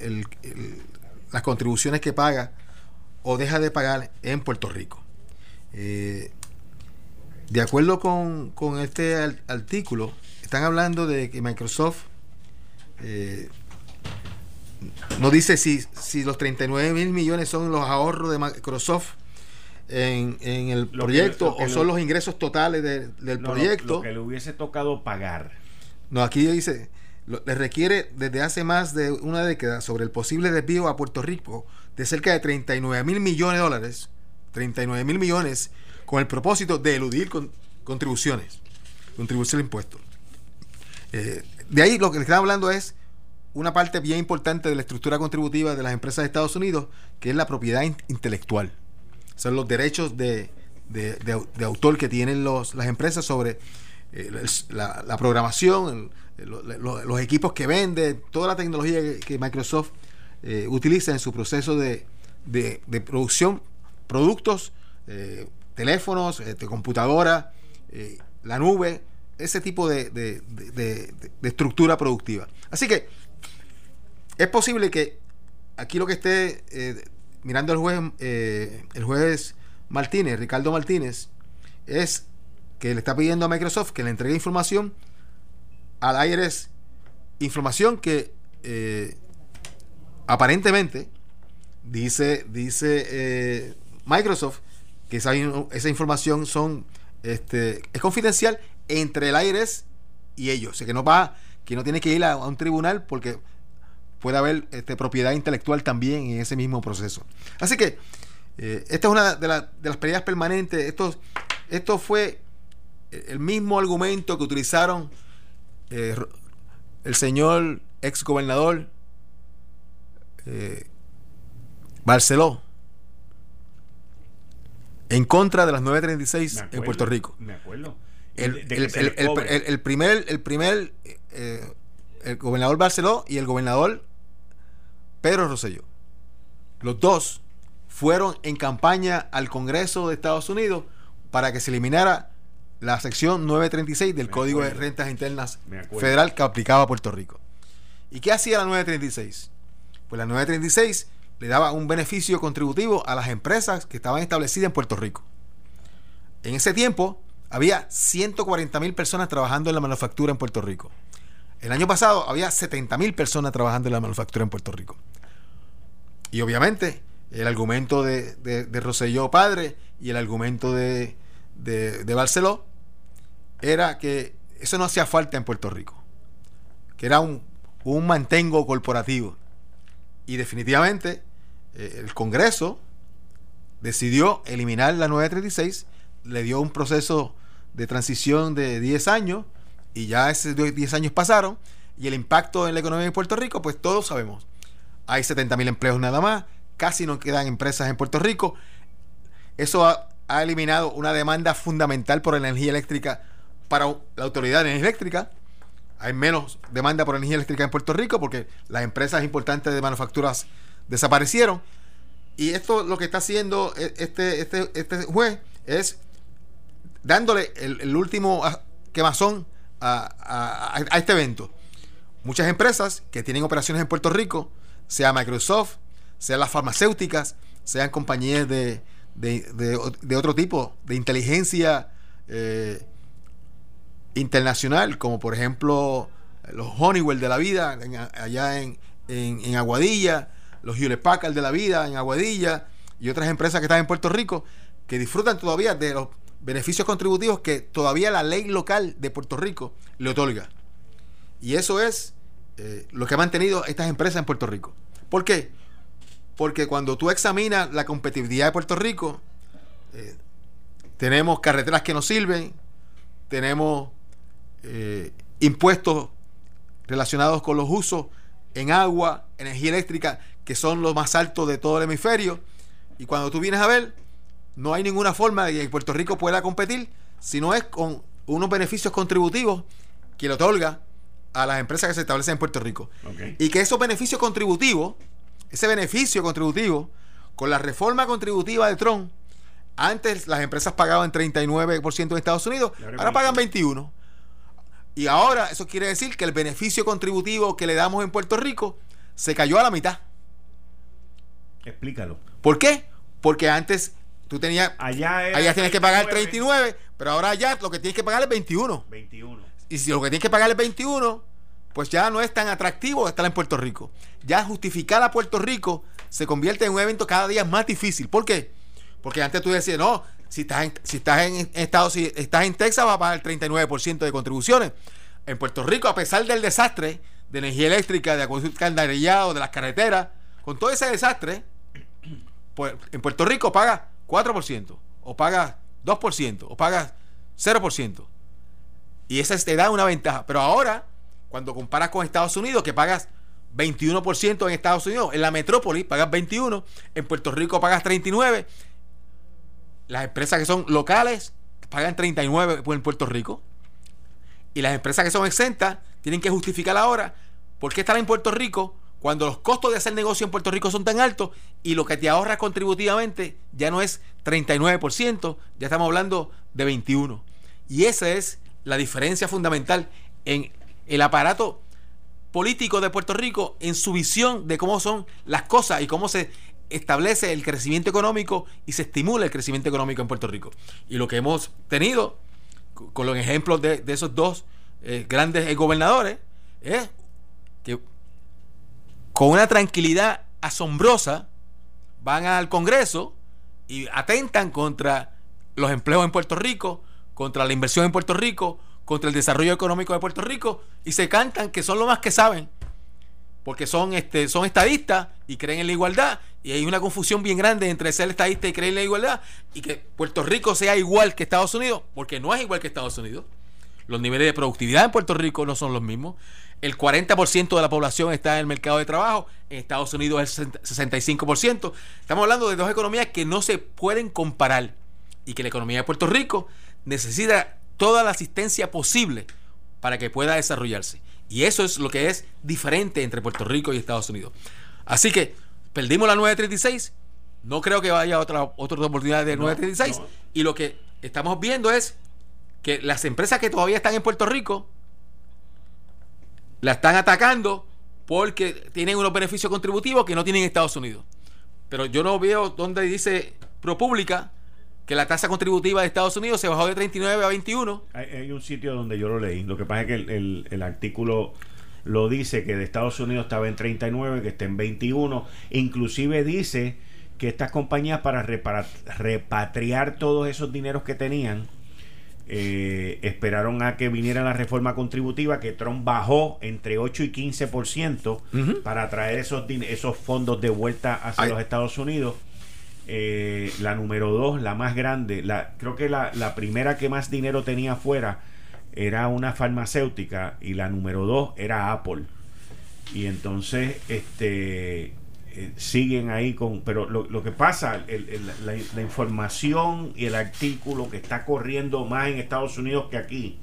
las contribuciones que paga o deja de pagar en Puerto Rico. De acuerdo con, este artículo, están hablando de que Microsoft eh, no dice si, si los 39 mil millones son los ahorros de Microsoft en, el proyecto o son los ingresos totales del proyecto. Lo, que le hubiese tocado pagar. No, aquí dice, le requiere desde hace más de una década sobre el posible desvío a Puerto Rico de cerca de 39 mil millones de dólares. 39 mil millones con el propósito de eludir con, contribuciones, contribución de impuestos. Eh, de ahí lo que le están hablando es una parte bien importante de la estructura contributiva de las empresas de Estados Unidos, que es la propiedad intelectual. Son los derechos de, autor que tienen los, las empresas sobre eh, la, programación, los equipos que vende, toda la tecnología que, Microsoft eh, utiliza en su proceso de, producción, productos teléfonos, este, computadora, eh, la nube, ese tipo de, estructura productiva. Así que es posible que aquí lo que esté eh, mirando el juez, eh, el juez Martínez, Ricardo Martínez, es que le está pidiendo a Microsoft que le entregue información al IRS, información que aparentemente dice, dice eh, Microsoft que esa, esa, información son, este, es confidencial entre el IRS y ellos. O sea, que no va, que no tiene que ir a, un tribunal porque puede haber este, propiedad intelectual también en ese mismo proceso. Así que eh, esta es una de, de, las peleas permanentes. Esto, esto fue el mismo argumento que utilizaron eh, el señor ex gobernador eh, Barceló en contra de las 936 en Puerto Rico. Me acuerdo. El, primer, el primer eh, el gobernador Barceló y el gobernador Pedro Rosselló. Los dos fueron en campaña al Congreso de Estados Unidos para que se eliminara la sección 936 del Código de Rentas Internas Federal que aplicaba a Puerto Rico. ¿Y qué hacía la 936? Pues la 936 le daba un beneficio contributivo a las empresas que estaban establecidas en Puerto Rico. En ese tiempo había 140 mil personas trabajando en la manufactura en Puerto Rico. El año pasado había 70 mil personas trabajando en la manufactura en Puerto Rico. Y obviamente el argumento de, de, Rosselló padre y el argumento de, de, Barceló era que eso no hacía falta en Puerto Rico, que era un, un mantengo corporativo. Y definitivamente eh, el Congreso decidió eliminar la 936, le dio un proceso de transición de 10 años y ya esos 10 años pasaron y el impacto en la economía de Puerto Rico, pues todos sabemos. Hay 70 mil empleos nada más, casi no quedan empresas en Puerto Rico. Eso ha, ha eliminado una demanda fundamental por energía eléctrica para la Autoridad de Energía Eléctrica. Hay menos demanda por energía eléctrica en Puerto Rico porque las empresas importantes de manufacturas desaparecieron. Y esto lo que está haciendo e, este, este, este juez es dándole el, último quemazón a, a, este evento. Muchas empresas que tienen operaciones en Puerto Rico, sea Microsoft, sean las farmacéuticas, sean compañías de, de, otro tipo, de inteligencia eh, internacional, como por ejemplo los Honeywell de la vida, allá en, en, Aguadilla, los Hewlett Packard de la vida en Aguadilla y otras empresas que están en Puerto Rico que disfrutan todavía de los beneficios contributivos que todavía la ley local de Puerto Rico le otorga. Y eso es eh, lo que ha mantenido estas empresas en Puerto Rico. ¿Por qué? Porque cuando tú examinas la competitividad de Puerto Rico, eh, tenemos carreteras que nos sirven, tenemos eh, impuestos relacionados con los usos en agua, energía eléctrica, que son los más altos de todo el hemisferio. Y cuando tú vienes a ver, no hay ninguna forma de que Puerto Rico pueda competir si no es con unos beneficios contributivos que le otorga a las empresas que se establecen en Puerto Rico. Y que esos beneficios contributivos ese beneficio contributivo, con la reforma contributiva de Trump, antes las empresas pagaban 39% en Estados Unidos, ahora pagan 21%. Y ahora eso quiere decir que el beneficio contributivo que le damos en Puerto Rico se cayó a la mitad. Explícalo. ¿Por qué? Porque antes tú tenías allá, allá tienes que pagar 39, pero ahora ya lo que tienes que pagar es 21. 21. Y si lo que tienes que pagar es 21, pues ya no es tan atractivo estar en Puerto Rico. Ya justificar a Puerto Rico se convierte en un evento cada día más difícil. ¿Por qué? Porque antes tú decías, no, si estás en, si estás en Estados si estás en Texas, va a pagar el 39% de contribuciones. En Puerto Rico, a pesar del desastre de energía eléctrica, de acueducto de las carreteras, con todo ese desastre, pues en Puerto Rico paga 4%, o paga 2%, o paga 0%. Y esa te da una ventaja. Pero ahora cuando comparas con Estados Unidos, que pagas 21% en Estados Unidos, en la metrópoli pagas 21, en Puerto Rico pagas 39, las empresas que son locales pagan 39 en Puerto Rico, y las empresas que son exentas tienen que justificar ahora por qué están en Puerto Rico cuando los costos de hacer negocio en Puerto Rico son tan altos y lo que te ahorras contributivamente ya no es 39%, ya estamos hablando de 21%. Y esa es la diferencia fundamental en el aparato político de Puerto Rico en su visión de cómo son las cosas y cómo se establece el crecimiento económico y se estimula el crecimiento económico en Puerto Rico. Y lo que hemos tenido con los ejemplos de, esos dos eh, grandes gobernadores es que con una tranquilidad asombrosa van al Congreso y atentan contra los empleos en Puerto Rico, contra la inversión en Puerto Rico, contra el desarrollo económico de Puerto Rico y se cantan que son lo más que saben porque son este son estadistas y creen en la igualdad y hay una confusión bien grande entre ser estadista y creer en la igualdad y que Puerto Rico sea igual que Estados Unidos, porque no es igual que Estados Unidos. Los niveles de productividad en Puerto Rico no son los mismos. El 40% de la población está en el mercado de trabajo, en Estados Unidos es el 65%. Estamos hablando de dos economías que no se pueden comparar y que la economía de Puerto Rico necesita toda la asistencia posible para que pueda desarrollarse. Y eso es lo que es diferente entre Puerto Rico y Estados Unidos. Así que perdimos la 936. No creo que vaya otra, otra oportunidad de 936. Y lo que estamos viendo es que las empresas que todavía están en Puerto Rico la están atacando porque tienen unos beneficios contributivos que no tienen en Estados Unidos. Pero yo no veo donde dice ProPública que la tasa contributiva de Estados Unidos se bajó de 39 a 21. Hay, un sitio donde yo lo leí. Lo que pasa es que el, artículo lo dice que de Estados Unidos estaba en 39, que está en 21. Inclusive dice que estas compañías para repatriar todos esos dineros que tenían, eh, esperaron a que viniera la reforma contributiva, que Trump bajó entre 8 y 15% para traer esos, esos fondos de vuelta hacia los Estados Unidos. Eh, la número dos, la más grande, la, creo que la, primera que más dinero tenía afuera era una farmacéutica y la número dos era Apple. Y entonces, este eh, siguen ahí con... Pero lo, que pasa, la, la, información y el artículo que está corriendo más en Estados Unidos que aquí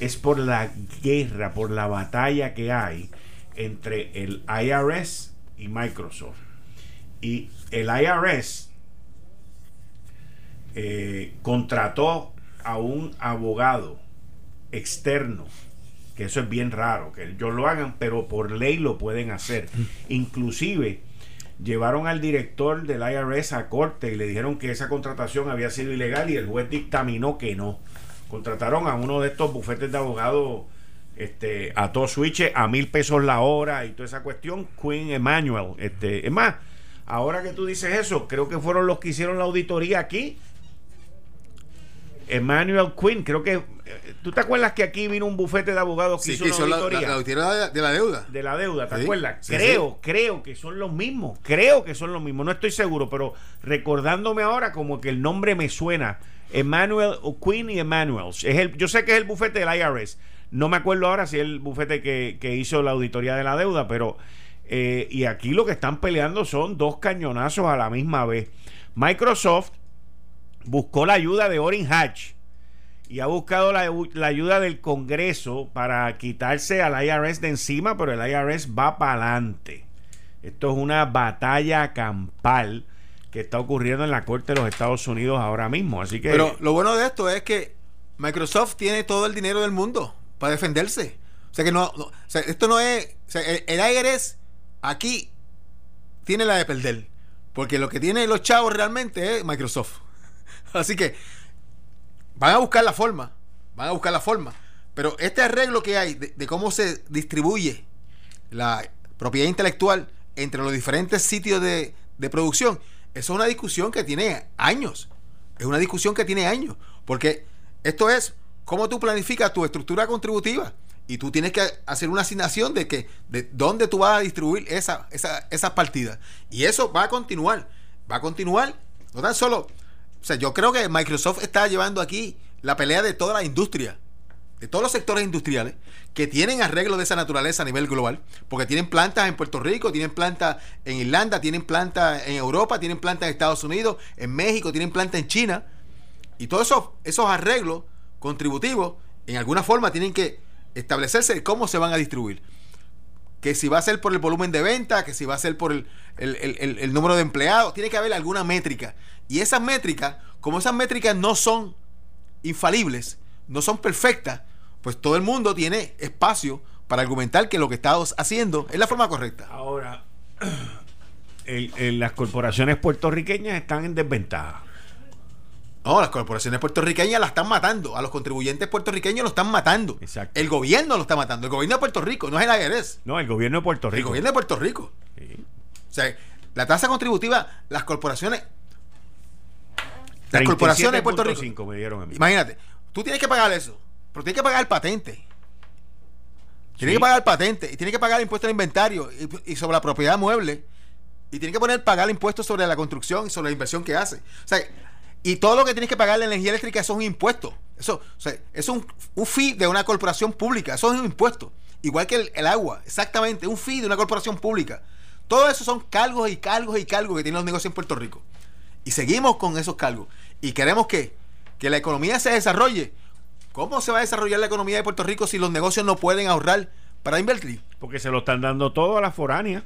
es por la guerra, por la batalla que hay entre el IRS y Microsoft. Y el IRS eh, contrató a un abogado externo, que eso es bien raro, que ellos lo hagan, pero por ley lo pueden hacer. Inclusive llevaron al director del IRS a corte y le dijeron que esa contratación había sido ilegal y el juez dictaminó que no. Contrataron a uno de estos bufetes de abogados este, a todo switch a mil pesos la hora y toda esa cuestión, Queen Emmanuel. Este, es más, Ahora que tú dices eso, creo que fueron los que hicieron la auditoría aquí. Emmanuel Quinn, creo que. Eh, ¿Tú te acuerdas que aquí vino un bufete de abogados que hizo, la auditoría? La, auditoría de la deuda. De la deuda, ¿te acuerdas? creo, creo que son los mismos. Creo que son los mismos. No estoy seguro, pero recordándome ahora como que el nombre me suena. Emmanuel Quinn y Emmanuel. Es el, yo sé que es el bufete del IRS. No me acuerdo ahora si es el bufete que, que hizo la auditoría de la deuda, pero eh, y aquí lo que están peleando son dos cañonazos a la misma vez. Microsoft buscó la ayuda de Orin Hatch y ha buscado la, ayuda del Congreso para quitarse al IRS de encima, pero el IRS va para adelante. Esto es una batalla campal que está ocurriendo en la Corte de los Estados Unidos ahora mismo. Así que. Pero lo bueno de esto es que Microsoft tiene todo el dinero del mundo para defenderse. O sea que no, esto no es. el, el IRS Aquí tiene la de perder. Porque lo que tienen los chavos realmente es Microsoft. Así que van a buscar la forma. Van a buscar la forma. Pero este arreglo que hay de, cómo se distribuye la propiedad intelectual entre los diferentes sitios de, de producción, eso es una discusión que tiene años. Es una discusión que tiene años. Porque esto es cómo tú planificas tu estructura contributiva y tú tienes que hacer una asignación de que de dónde tú vas a distribuir esa, esa, esas partidas. Y eso va a continuar. Va a continuar. No tan solo. O sea, yo creo que Microsoft está llevando aquí la pelea de toda la industria. De todos los sectores industriales que tienen arreglos de esa naturaleza a nivel global. Porque tienen plantas en Puerto Rico, tienen plantas en Irlanda, tienen plantas en Europa, tienen plantas en Estados Unidos, en México, tienen plantas en China. Y todos esos, esos arreglos contributivos, en alguna forma, tienen que establecerse cómo se van a distribuir. Que si va a ser por el volumen de venta, que si va a ser por el, número de empleados, tiene que haber alguna métrica. Y esas métricas, como esas métricas no son infalibles, no son perfectas, pues todo el mundo tiene espacio para argumentar que lo que estamos haciendo es la forma correcta. Ahora, las corporaciones puertorriqueñas están en desventaja. No, las corporaciones puertorriqueñas la están matando. A los contribuyentes puertorriqueños lo están matando. Exacto. El gobierno lo está matando. El gobierno de Puerto Rico, no es el IRS. No, el gobierno de Puerto Rico. El gobierno de Puerto Rico. O sea, la tasa contributiva, las corporaciones. Las corporaciones de Puerto Rico. Me dieron a mí. Imagínate, tú tienes que pagar eso, pero tienes que pagar el patente. Tienes que pagar el patente y tienes que pagar el impuesto al inventario y, sobre la propiedad mueble. Y tienes que poner pagar el impuesto sobre la construcción y sobre la inversión que hace. O sea, y todo lo que tienes que pagar la energía eléctrica eso es un impuesto. Eso, o sea, es un, un fee de una corporación pública. Eso es un impuesto. Igual que el, agua, exactamente, un fee de una corporación pública. Todo eso son cargos y cargos y cargos que tienen los negocios en Puerto Rico. Y seguimos con esos cargos. Y queremos que, que la economía se desarrolle. ¿Cómo se va a desarrollar la economía de Puerto Rico si los negocios no pueden ahorrar para invertir? Porque se lo están dando todo a la foránea.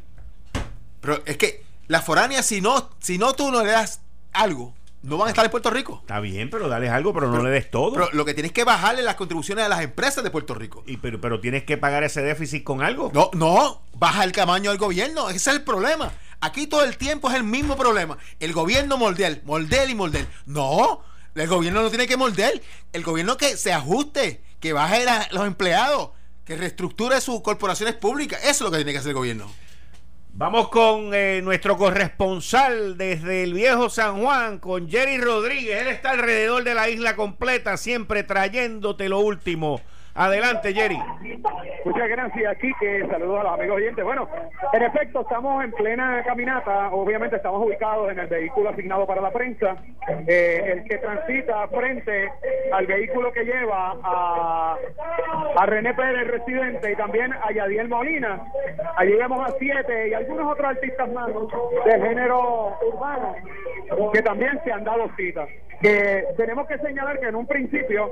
Pero es que la foránea, si no, si no tú no le das algo, no van a estar en Puerto Rico. Está bien, pero dales algo, pero, no le des todo. Pero lo que tienes que bajarle las contribuciones a las empresas de Puerto Rico. Y pero, pero tienes que pagar ese déficit con algo. No, no, baja el tamaño del gobierno. Ese es el problema. Aquí todo el tiempo es el mismo problema. El gobierno moldea, moldea y moldea. No, el gobierno no tiene que moldear. El gobierno que se ajuste, que baje a los empleados, que reestructure sus corporaciones públicas. Eso es lo que tiene que hacer el gobierno. Vamos con eh, nuestro corresponsal desde el viejo San Juan, con Jerry Rodríguez. Él está alrededor de la isla completa, siempre trayéndote lo último Adelante, Jerry. Muchas gracias, que saludos a los amigos oyentes. Bueno, en efecto, estamos en plena caminata. Obviamente, estamos ubicados en el vehículo asignado para la prensa, eh, el que transita frente al vehículo que lleva a, a René Pérez, residente, y también a Yadiel Molina. Allí vemos a siete y algunos otros artistas más de género urbano que también se han dado cita que tenemos que señalar que en un principio,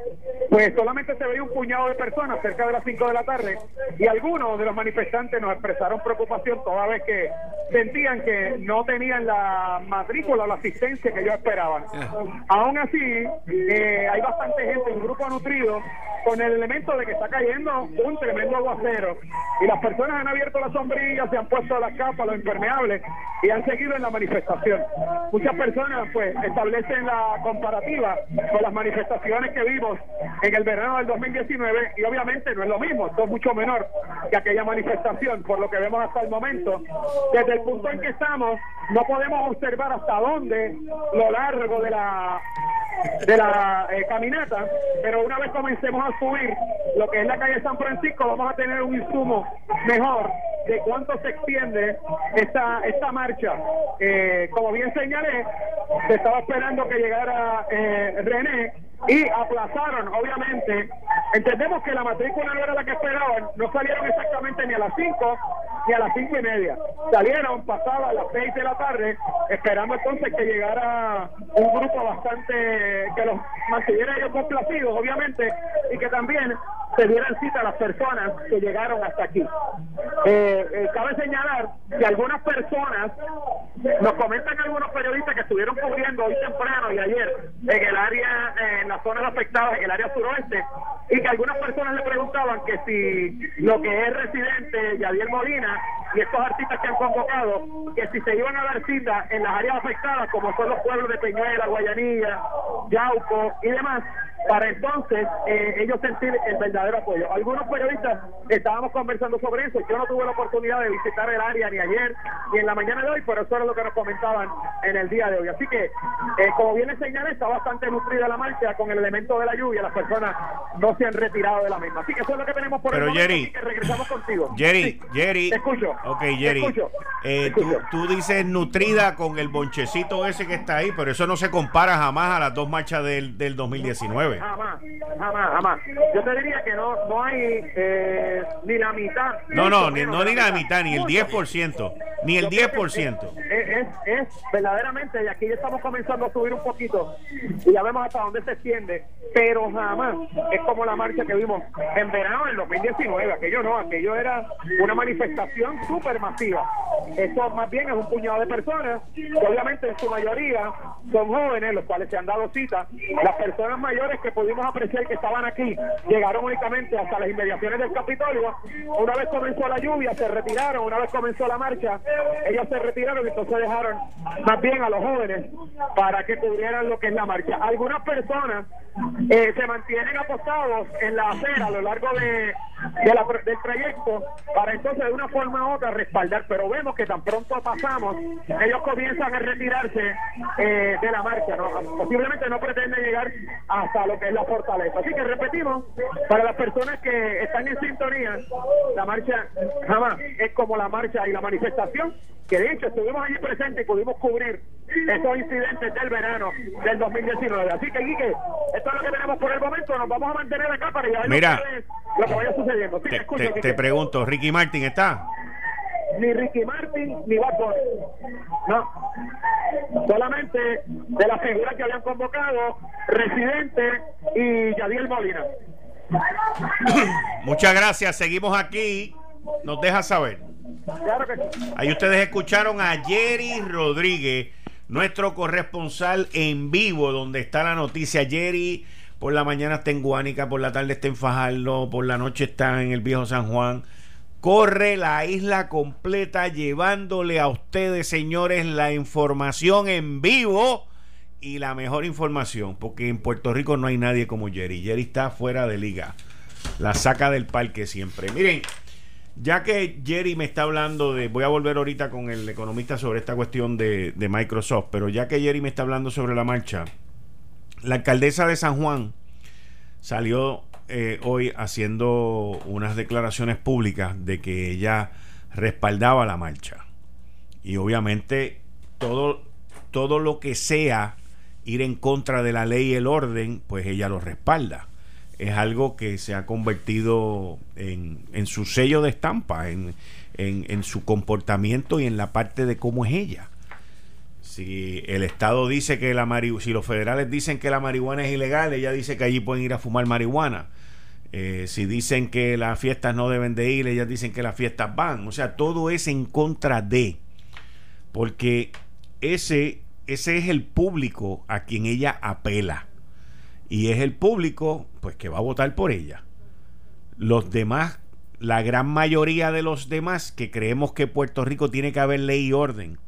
pues solamente se veía un puñado de personas cerca de las 5 de la tarde y algunos de los manifestantes nos expresaron preocupación toda vez que sentían que no tenían la matrícula o la asistencia que ellos esperaban. Aún así, eh, hay bastante gente, un grupo nutrido, con el elemento de que está cayendo un tremendo aguacero y las personas han abierto las sombrillas, se han puesto las capas, los impermeables y han seguido en la manifestación. Muchas personas pues establecen la comparativa con las manifestaciones que vimos en el verano del 2019 y obviamente no es lo mismo, esto es mucho menor que aquella manifestación, por lo que vemos hasta el momento. Desde el punto en que estamos, no podemos observar hasta dónde lo largo de la de la eh, caminata, pero una vez comencemos a subir lo que es la calle San Francisco, vamos a tener un insumo mejor de cuánto se extiende esta, esta marcha. Eh, como bien señalé, se estaba esperando que llegara eh, René y aplazaron, obviamente. Entendemos que la matrícula no era la que esperaban, no salieron exactamente ni a las 5 ni a las 5 y media. Salieron pasadas las 6 de la tarde, esperando entonces que llegara un grupo bastante que los mantuviera ellos complacidos, obviamente, y que también se dieran cita a las personas que llegaron hasta aquí. Eh, eh, cabe señalar que algunas personas, nos comentan algunos periodistas que estuvieron cubriendo hoy temprano y ayer en el área, en las zonas afectadas, en el área suroeste, y que algunas personas le preguntaban que si lo que es residente Yadier Molina y estos artistas que han convocado, que si se iban a dar cita en las áreas afectadas, como son los pueblos de Peñuela, Guayanilla, Yauco y demás, para entonces eh, ellos sentir el verdadero apoyo. Algunos periodistas estábamos conversando sobre eso. Yo no tuve la oportunidad de visitar el área ni ayer ni en la mañana de hoy, pero eso era lo que nos comentaban en el día de hoy. Así que, eh, como bien señalé, está bastante nutrida la marcha con el elemento de la lluvia. Las personas no se han retirado de la misma. Así que eso es lo que tenemos por pero el momento. Jerry, que regresamos contigo. Jerry, Jerry. Te escucho. Ok, Jerry. Eh, tú, dices nutrida con el bonchecito ese que está ahí, pero eso no se compara jamás a las dos marchas del, del 2019. Jamás, jamás, jamás. Yo te diría que no, no hay eh, ni la mitad. No, no, ni, no ni la mitad, ni el 10%, ni el 10%. Es, es, es verdaderamente, y aquí ya estamos comenzando a subir un poquito, y ya vemos hasta dónde se pero jamás es como la marcha que vimos en verano del 2019. Aquello no, aquello era una manifestación súper masiva. Eso más bien es un puñado de personas, obviamente en su mayoría son jóvenes, los cuales se han dado cita. Las personas mayores que pudimos apreciar que estaban aquí llegaron únicamente hasta las inmediaciones del Capitolio. Una vez comenzó la lluvia, se retiraron. Una vez comenzó la marcha, ellos se retiraron y entonces dejaron más bien a los jóvenes para que cubrieran lo que es la marcha. Algunas personas eh, se mantienen apostados en la acera a lo largo de del proyecto para entonces de una forma u otra respaldar, pero vemos que tan pronto pasamos, ellos comienzan a retirarse eh, de la marcha, posiblemente no pretenden llegar hasta lo que es la fortaleza. Así que repetimos, para las personas que están en sintonía, la marcha jamás es como la marcha y la manifestación que de hecho estuvimos allí presentes y pudimos cubrir esos incidentes del verano del 2019. Así que, Quique, esto es lo que tenemos por el momento. Nos vamos a mantener acá para llevar Mira, lo que vaya sucediendo. te, pregunto, ¿Ricky Martin está? Ni Ricky Martin ni Bad No. Solamente de las figuras que habían convocado, Residente y Yadiel Molina. Muchas gracias. Seguimos aquí. Nos deja saber. Ahí ustedes escucharon a Jerry Rodríguez, nuestro corresponsal en vivo, donde está la noticia. Jerry por la mañana está en Guánica, por la tarde está en Fajardo, por la noche está en el viejo San Juan. Corre la isla completa llevándole a ustedes, señores, la información en vivo y la mejor información, porque en Puerto Rico no hay nadie como Jerry. Jerry está fuera de liga. La saca del parque siempre. Miren, ya que Jerry me está hablando de, voy a volver ahorita con el economista sobre esta cuestión de, Microsoft, pero ya que Jerry me está hablando sobre la marcha, la alcaldesa de San Juan salió eh, hoy haciendo unas declaraciones públicas de que ella respaldaba la marcha. Y obviamente todo, todo lo que sea ir en contra de la ley y el orden, pues ella lo respalda es algo que se ha convertido en, en su sello de estampa, en, en, su comportamiento y en la parte de cómo es ella. Si el Estado dice que la marihuana, si los federales dicen que la marihuana es ilegal, ella dice que allí pueden ir a fumar marihuana. Eh, si dicen que las fiestas no deben de ir, ellas dicen que las fiestas van. O sea, todo es en contra de. Porque ese, ese es el público a quien ella apela y es el público pues que va a votar por ella. Los demás, la gran mayoría de los demás que creemos que Puerto Rico tiene que haber ley y orden,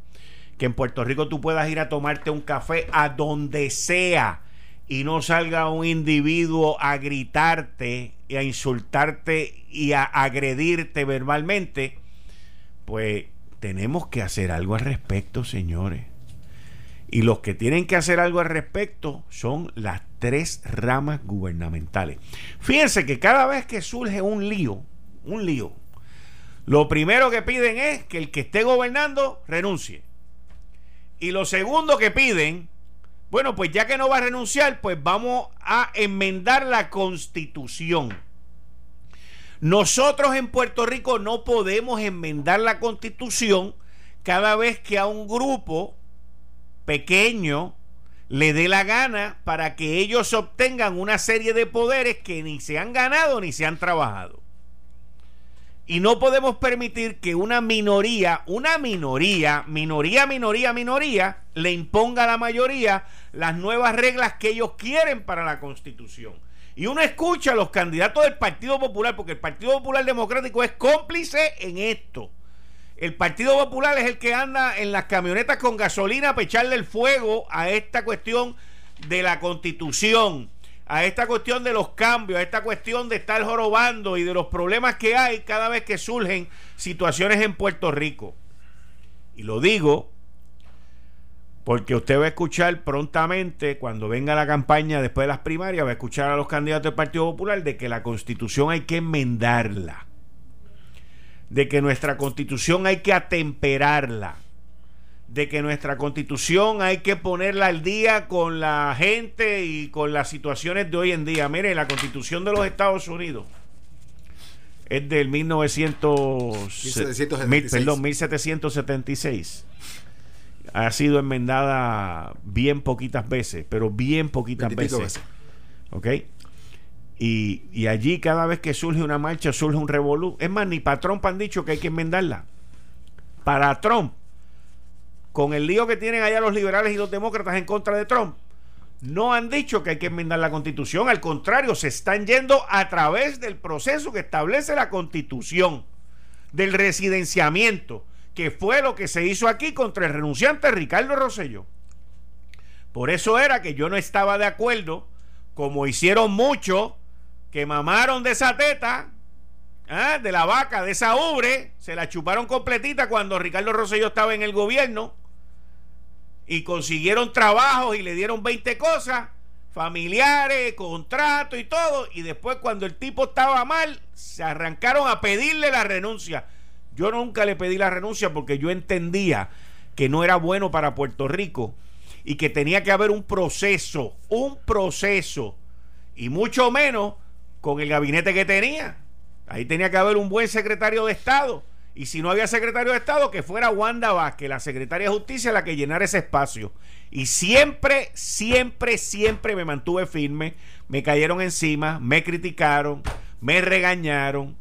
que en Puerto Rico tú puedas ir a tomarte un café a donde sea y no salga un individuo a gritarte y a insultarte y a agredirte verbalmente, pues tenemos que hacer algo al respecto, señores. Y los que tienen que hacer algo al respecto son las tres ramas gubernamentales. Fíjense que cada vez que surge un lío, un lío, lo primero que piden es que el que esté gobernando renuncie. Y lo segundo que piden, bueno, pues ya que no va a renunciar, pues vamos a enmendar la constitución. Nosotros en Puerto Rico no podemos enmendar la constitución cada vez que a un grupo pequeño le dé la gana para que ellos obtengan una serie de poderes que ni se han ganado ni se han trabajado. Y no podemos permitir que una minoría, una minoría, minoría, minoría, minoría, le imponga a la mayoría las nuevas reglas que ellos quieren para la constitución. Y uno escucha a los candidatos del Partido Popular, porque el Partido Popular Democrático es cómplice en esto. El Partido Popular es el que anda en las camionetas con gasolina para echarle el fuego a esta cuestión de la constitución, a esta cuestión de los cambios, a esta cuestión de estar jorobando y de los problemas que hay cada vez que surgen situaciones en Puerto Rico. Y lo digo porque usted va a escuchar prontamente, cuando venga la campaña después de las primarias, va a escuchar a los candidatos del Partido Popular de que la constitución hay que enmendarla de que nuestra constitución hay que atemperarla, de que nuestra constitución hay que ponerla al día con la gente y con las situaciones de hoy en día. Mire, la constitución de los Estados Unidos es del 1900, perdón, 1776. Ha sido enmendada bien poquitas veces, pero bien poquitas veces. veces. ¿Ok? Y, allí cada vez que surge una marcha, surge un revolú. Es más, ni para Trump han dicho que hay que enmendarla. Para Trump, con el lío que tienen allá los liberales y los demócratas en contra de Trump, no han dicho que hay que enmendar la constitución. Al contrario, se están yendo a través del proceso que establece la constitución, del residenciamiento, que fue lo que se hizo aquí contra el renunciante Ricardo Rosselló. Por eso era que yo no estaba de acuerdo, como hicieron muchos que mamaron de esa teta ¿ah? de la vaca, de esa ubre, se la chuparon completita cuando Ricardo Rosselló estaba en el gobierno y consiguieron trabajos y le dieron 20 cosas, familiares, contrato y todo, y después cuando el tipo estaba mal, se arrancaron a pedirle la renuncia. Yo nunca le pedí la renuncia porque yo entendía que no era bueno para Puerto Rico y que tenía que haber un proceso, un proceso, y mucho menos con el gabinete que tenía. Ahí tenía que haber un buen secretario de Estado. Y si no había secretario de Estado, que fuera Wanda Vázquez, la secretaria de Justicia, la que llenara ese espacio. Y siempre, siempre, siempre me mantuve firme. Me cayeron encima, me criticaron, me regañaron.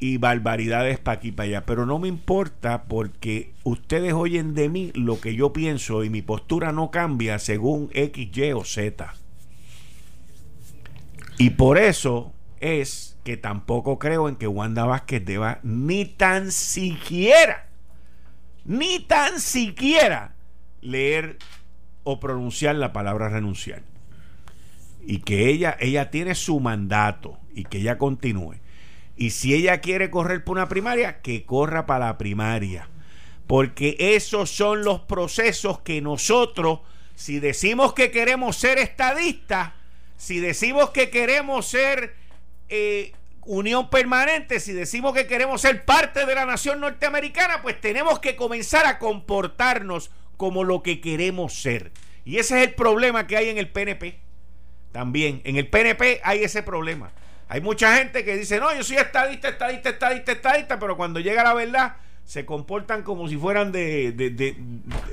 Y barbaridades para aquí para allá. Pero no me importa porque ustedes oyen de mí lo que yo pienso y mi postura no cambia según X, Y o Z. Y por eso es que tampoco creo en que Wanda Vázquez deba ni tan siquiera, ni tan siquiera leer o pronunciar la palabra renunciar. Y que ella, ella tiene su mandato y que ella continúe. Y si ella quiere correr por una primaria, que corra para la primaria. Porque esos son los procesos que nosotros, si decimos que queremos ser estadistas, si decimos que queremos ser eh, unión permanente, si decimos que queremos ser parte de la nación norteamericana, pues tenemos que comenzar a comportarnos como lo que queremos ser. Y ese es el problema que hay en el PNP. También, en el PNP hay ese problema. Hay mucha gente que dice, no, yo soy estadista, estadista, estadista, estadista, pero cuando llega la verdad se comportan como si fueran de,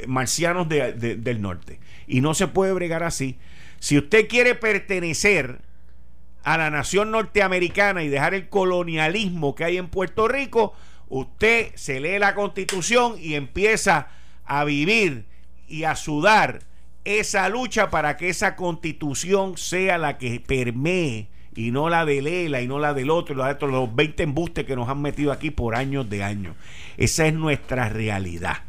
marcianos del norte. Y no se puede bregar así. Si usted quiere pertenecer a la nación norteamericana y dejar el colonialismo que hay en Puerto Rico, usted se lee la constitución y empieza a vivir y a sudar esa lucha para que esa constitución sea la que permee y no la de Lela y no la del otro, los 20 embustes que nos han metido aquí por años de años. Esa es nuestra realidad.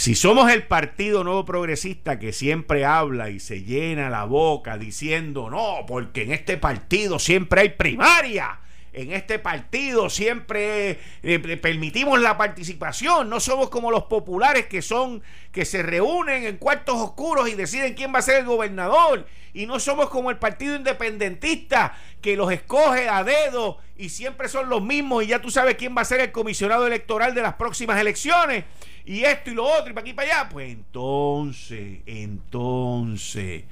Si somos el Partido Nuevo Progresista que siempre habla y se llena la boca diciendo, no, porque en este partido siempre hay primaria, en este partido siempre eh, permitimos la participación, no somos como los populares que son que se reúnen en cuartos oscuros y deciden quién va a ser el gobernador y no somos como el partido independentista que los escoge a dedo y siempre son los mismos y ya tú sabes quién va a ser el comisionado electoral de las próximas elecciones y esto y lo otro y para aquí y para allá. Pues entonces, entonces,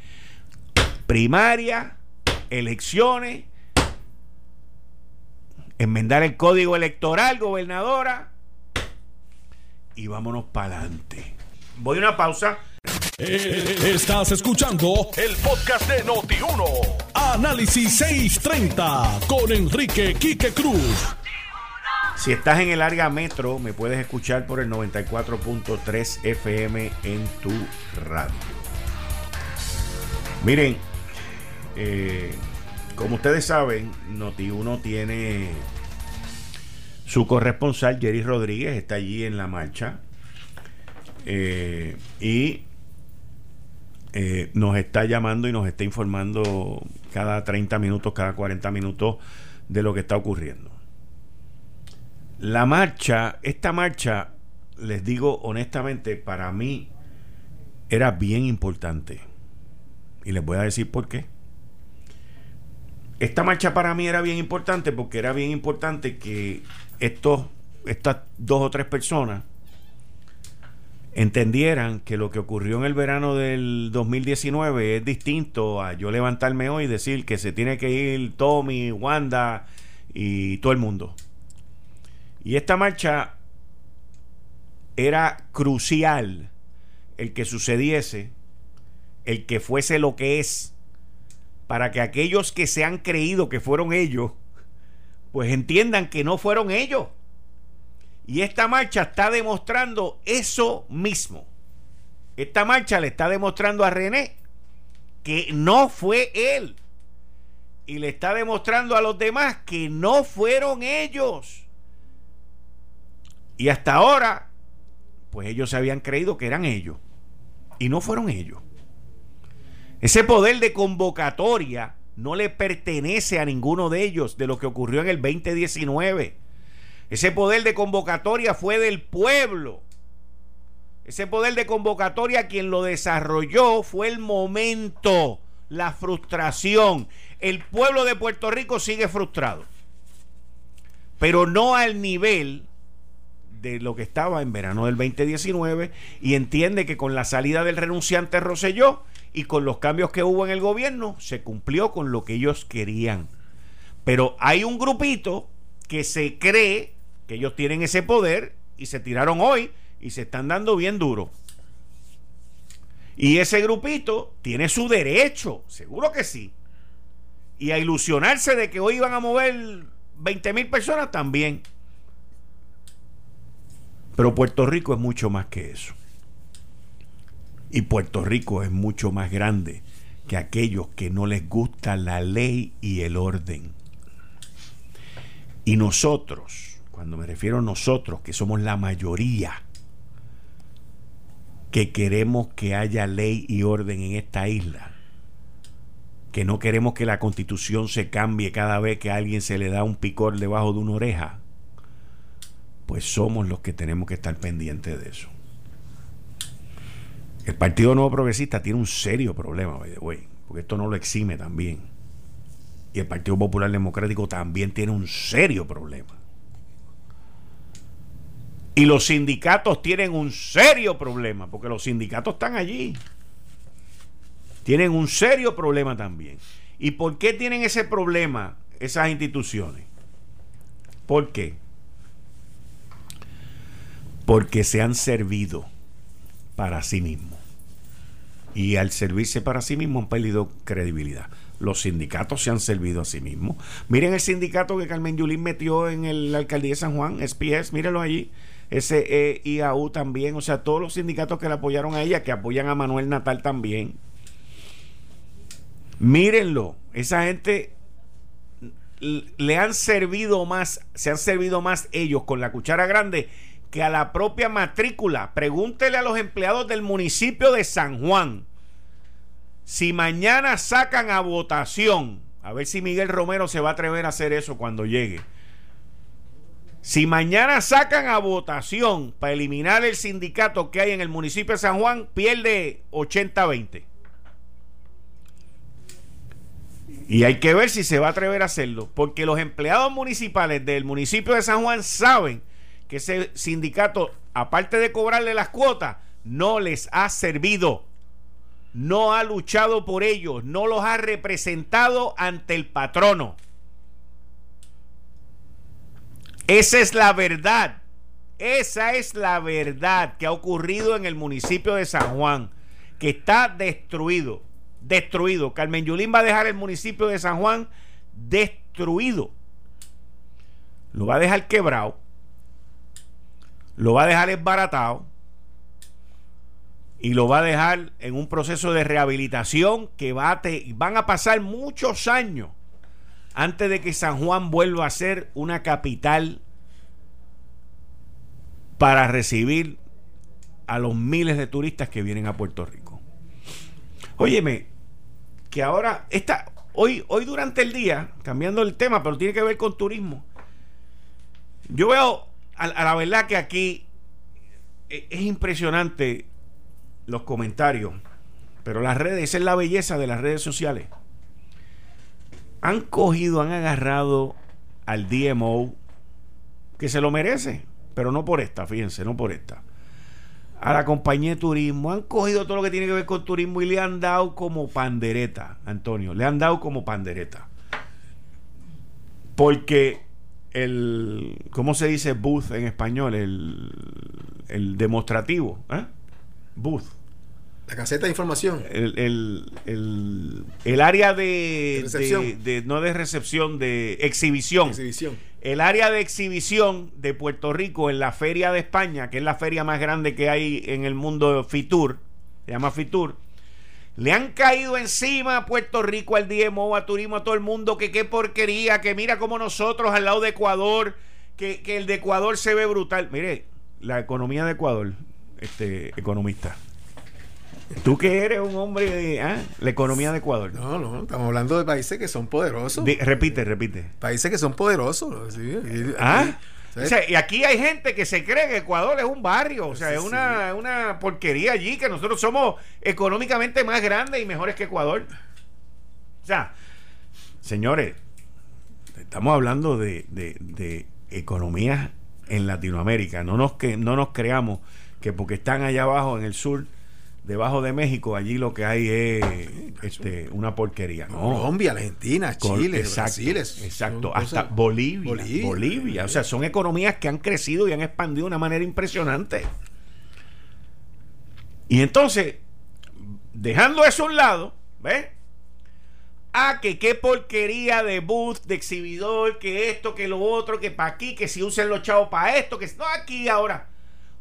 primaria, elecciones, enmendar el código electoral, gobernadora, y vámonos para adelante. Voy a una pausa. Eh, estás escuchando el podcast de Noti1. Análisis 630 con Enrique Quique Cruz. Si estás en el área metro, me puedes escuchar por el 94.3 FM en tu radio. Miren, eh, como ustedes saben, Noti1 tiene su corresponsal, Jerry Rodríguez, está allí en la marcha. Eh, y eh, nos está llamando y nos está informando cada 30 minutos, cada 40 minutos de lo que está ocurriendo. La marcha, esta marcha, les digo honestamente, para mí era bien importante. Y les voy a decir por qué. Esta marcha para mí era bien importante porque era bien importante que estos, estas dos o tres personas entendieran que lo que ocurrió en el verano del 2019 es distinto a yo levantarme hoy y decir que se tiene que ir Tommy, Wanda y todo el mundo. Y esta marcha era crucial el que sucediese, el que fuese lo que es, para que aquellos que se han creído que fueron ellos, pues entiendan que no fueron ellos. Y esta marcha está demostrando eso mismo. Esta marcha le está demostrando a René que no fue él. Y le está demostrando a los demás que no fueron ellos. Y hasta ahora, pues ellos se habían creído que eran ellos. Y no fueron ellos. Ese poder de convocatoria no le pertenece a ninguno de ellos de lo que ocurrió en el 2019. Ese poder de convocatoria fue del pueblo. Ese poder de convocatoria quien lo desarrolló fue el momento, la frustración. El pueblo de Puerto Rico sigue frustrado, pero no al nivel de lo que estaba en verano del 2019 y entiende que con la salida del renunciante Roselló y con los cambios que hubo en el gobierno se cumplió con lo que ellos querían. Pero hay un grupito que se cree que ellos tienen ese poder y se tiraron hoy y se están dando bien duro. Y ese grupito tiene su derecho, seguro que sí. Y a ilusionarse de que hoy iban a mover 20 mil personas también. Pero Puerto Rico es mucho más que eso. Y Puerto Rico es mucho más grande que aquellos que no les gusta la ley y el orden. Y nosotros, cuando me refiero a nosotros, que somos la mayoría, que queremos que haya ley y orden en esta isla, que no queremos que la constitución se cambie cada vez que a alguien se le da un picor debajo de una oreja, pues somos los que tenemos que estar pendientes de eso. El Partido Nuevo Progresista tiene un serio problema, güey, porque esto no lo exime también. Y el Partido Popular Democrático también tiene un serio problema. Y los sindicatos tienen un serio problema, porque los sindicatos están allí. Tienen un serio problema también. ¿Y por qué tienen ese problema esas instituciones? ¿Por qué? Porque se han servido para sí mismos. Y al servirse para sí mismos han perdido credibilidad. Los sindicatos se han servido a sí mismos. Miren el sindicato que Carmen Yulín metió en la alcaldía de San Juan, SPS, mírenlo allí. SEIAU también, o sea, todos los sindicatos que le apoyaron a ella, que apoyan a Manuel Natal también. Mírenlo, esa gente le han servido más, se han servido más ellos con la cuchara grande que a la propia matrícula. Pregúntele a los empleados del municipio de San Juan. Si mañana sacan a votación, a ver si Miguel Romero se va a atrever a hacer eso cuando llegue. Si mañana sacan a votación para eliminar el sindicato que hay en el municipio de San Juan, pierde 80-20. Y hay que ver si se va a atrever a hacerlo, porque los empleados municipales del municipio de San Juan saben que ese sindicato, aparte de cobrarle las cuotas, no les ha servido. No ha luchado por ellos, no los ha representado ante el patrono. Esa es la verdad. Esa es la verdad que ha ocurrido en el municipio de San Juan, que está destruido, destruido. Carmen Yulín va a dejar el municipio de San Juan destruido. Lo va a dejar quebrado lo va a dejar esbaratado y lo va a dejar en un proceso de rehabilitación que va van a pasar muchos años antes de que San Juan vuelva a ser una capital para recibir a los miles de turistas que vienen a Puerto Rico. Óyeme, que ahora esta hoy hoy durante el día, cambiando el tema, pero tiene que ver con turismo. Yo veo a, la verdad que aquí e, es impresionante los comentarios, pero las redes, esa es la belleza de las redes sociales. Han cogido, han agarrado al DMO, que se lo merece, pero no por esta, fíjense, no por esta. A la compañía de turismo, han cogido todo lo que tiene que ver con turismo y le han dado como pandereta, Antonio, le han dado como pandereta. Porque el, ¿cómo se dice booth en español? El, el demostrativo, ¿eh? Booth. La caseta de información. El, el, el, área de, de, no de recepción, de exhibición. exhibición. El área de exhibición de Puerto Rico en la Feria de España, que es la feria más grande que hay en el mundo, Fitur, se llama Fitur le han caído encima a Puerto Rico, al DMO, a Turismo, a todo el mundo, que qué porquería, que mira como nosotros al lado de Ecuador, que, el de Ecuador se ve brutal. Mire, la economía de Ecuador, este economista, Tú que eres un hombre de ¿ah? la economía de Ecuador. No, no, estamos hablando de países que son poderosos. repite, repite. Países que son poderosos. ¿Ah? Y aquí hay gente que se cree que Ecuador es un barrio, o sea, es una, una porquería allí, que nosotros somos económicamente más grandes y mejores que Ecuador. O sea, señores, estamos hablando de, de, de economías en Latinoamérica. No nos, que, no nos creamos que porque están allá abajo en el sur, debajo de México, allí lo que hay es este, una porquería. Colombia, Argentina, Chile, Brasil. Exacto, hasta Bolivia, Bolivia, O sea, son economías que han crecido y han expandido de una manera impresionante. Y entonces, dejando eso a un lado, ¿ves? Ah, que qué porquería de booth, de exhibidor, que esto, que lo otro, que para aquí, que si usen los chavos para esto, que no aquí ahora.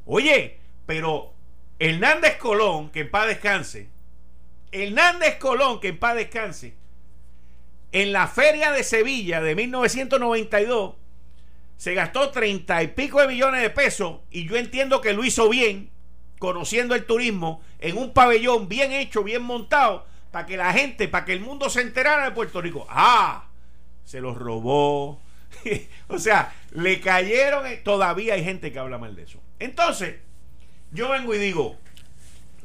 Oye, pero Hernández Colón, que en paz descanse, Hernández Colón, que en paz descanse, en la feria de Sevilla de 1992 se gastó treinta y pico de millones de pesos y yo entiendo que lo hizo bien, conociendo el turismo, en un pabellón bien hecho, bien montado, para que la gente, para que el mundo se enterara de Puerto Rico. Ah, se los robó. o sea, le cayeron, todavía hay gente que habla mal de eso. Entonces, yo vengo y digo,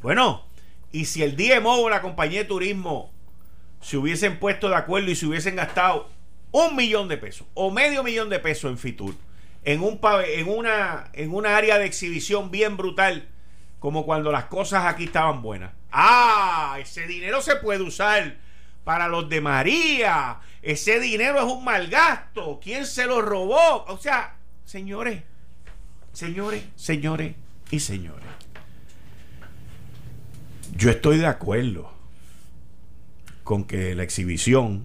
bueno, y si el DMO o la compañía de turismo se hubiesen puesto de acuerdo y se hubiesen gastado un millón de pesos o medio millón de pesos en Fitur, en, un, en, una, en una área de exhibición bien brutal, como cuando las cosas aquí estaban buenas. Ah, ese dinero se puede usar para los de María. Ese dinero es un mal gasto. ¿Quién se lo robó? O sea, señores, señores, señores, y señores, yo estoy de acuerdo con que la exhibición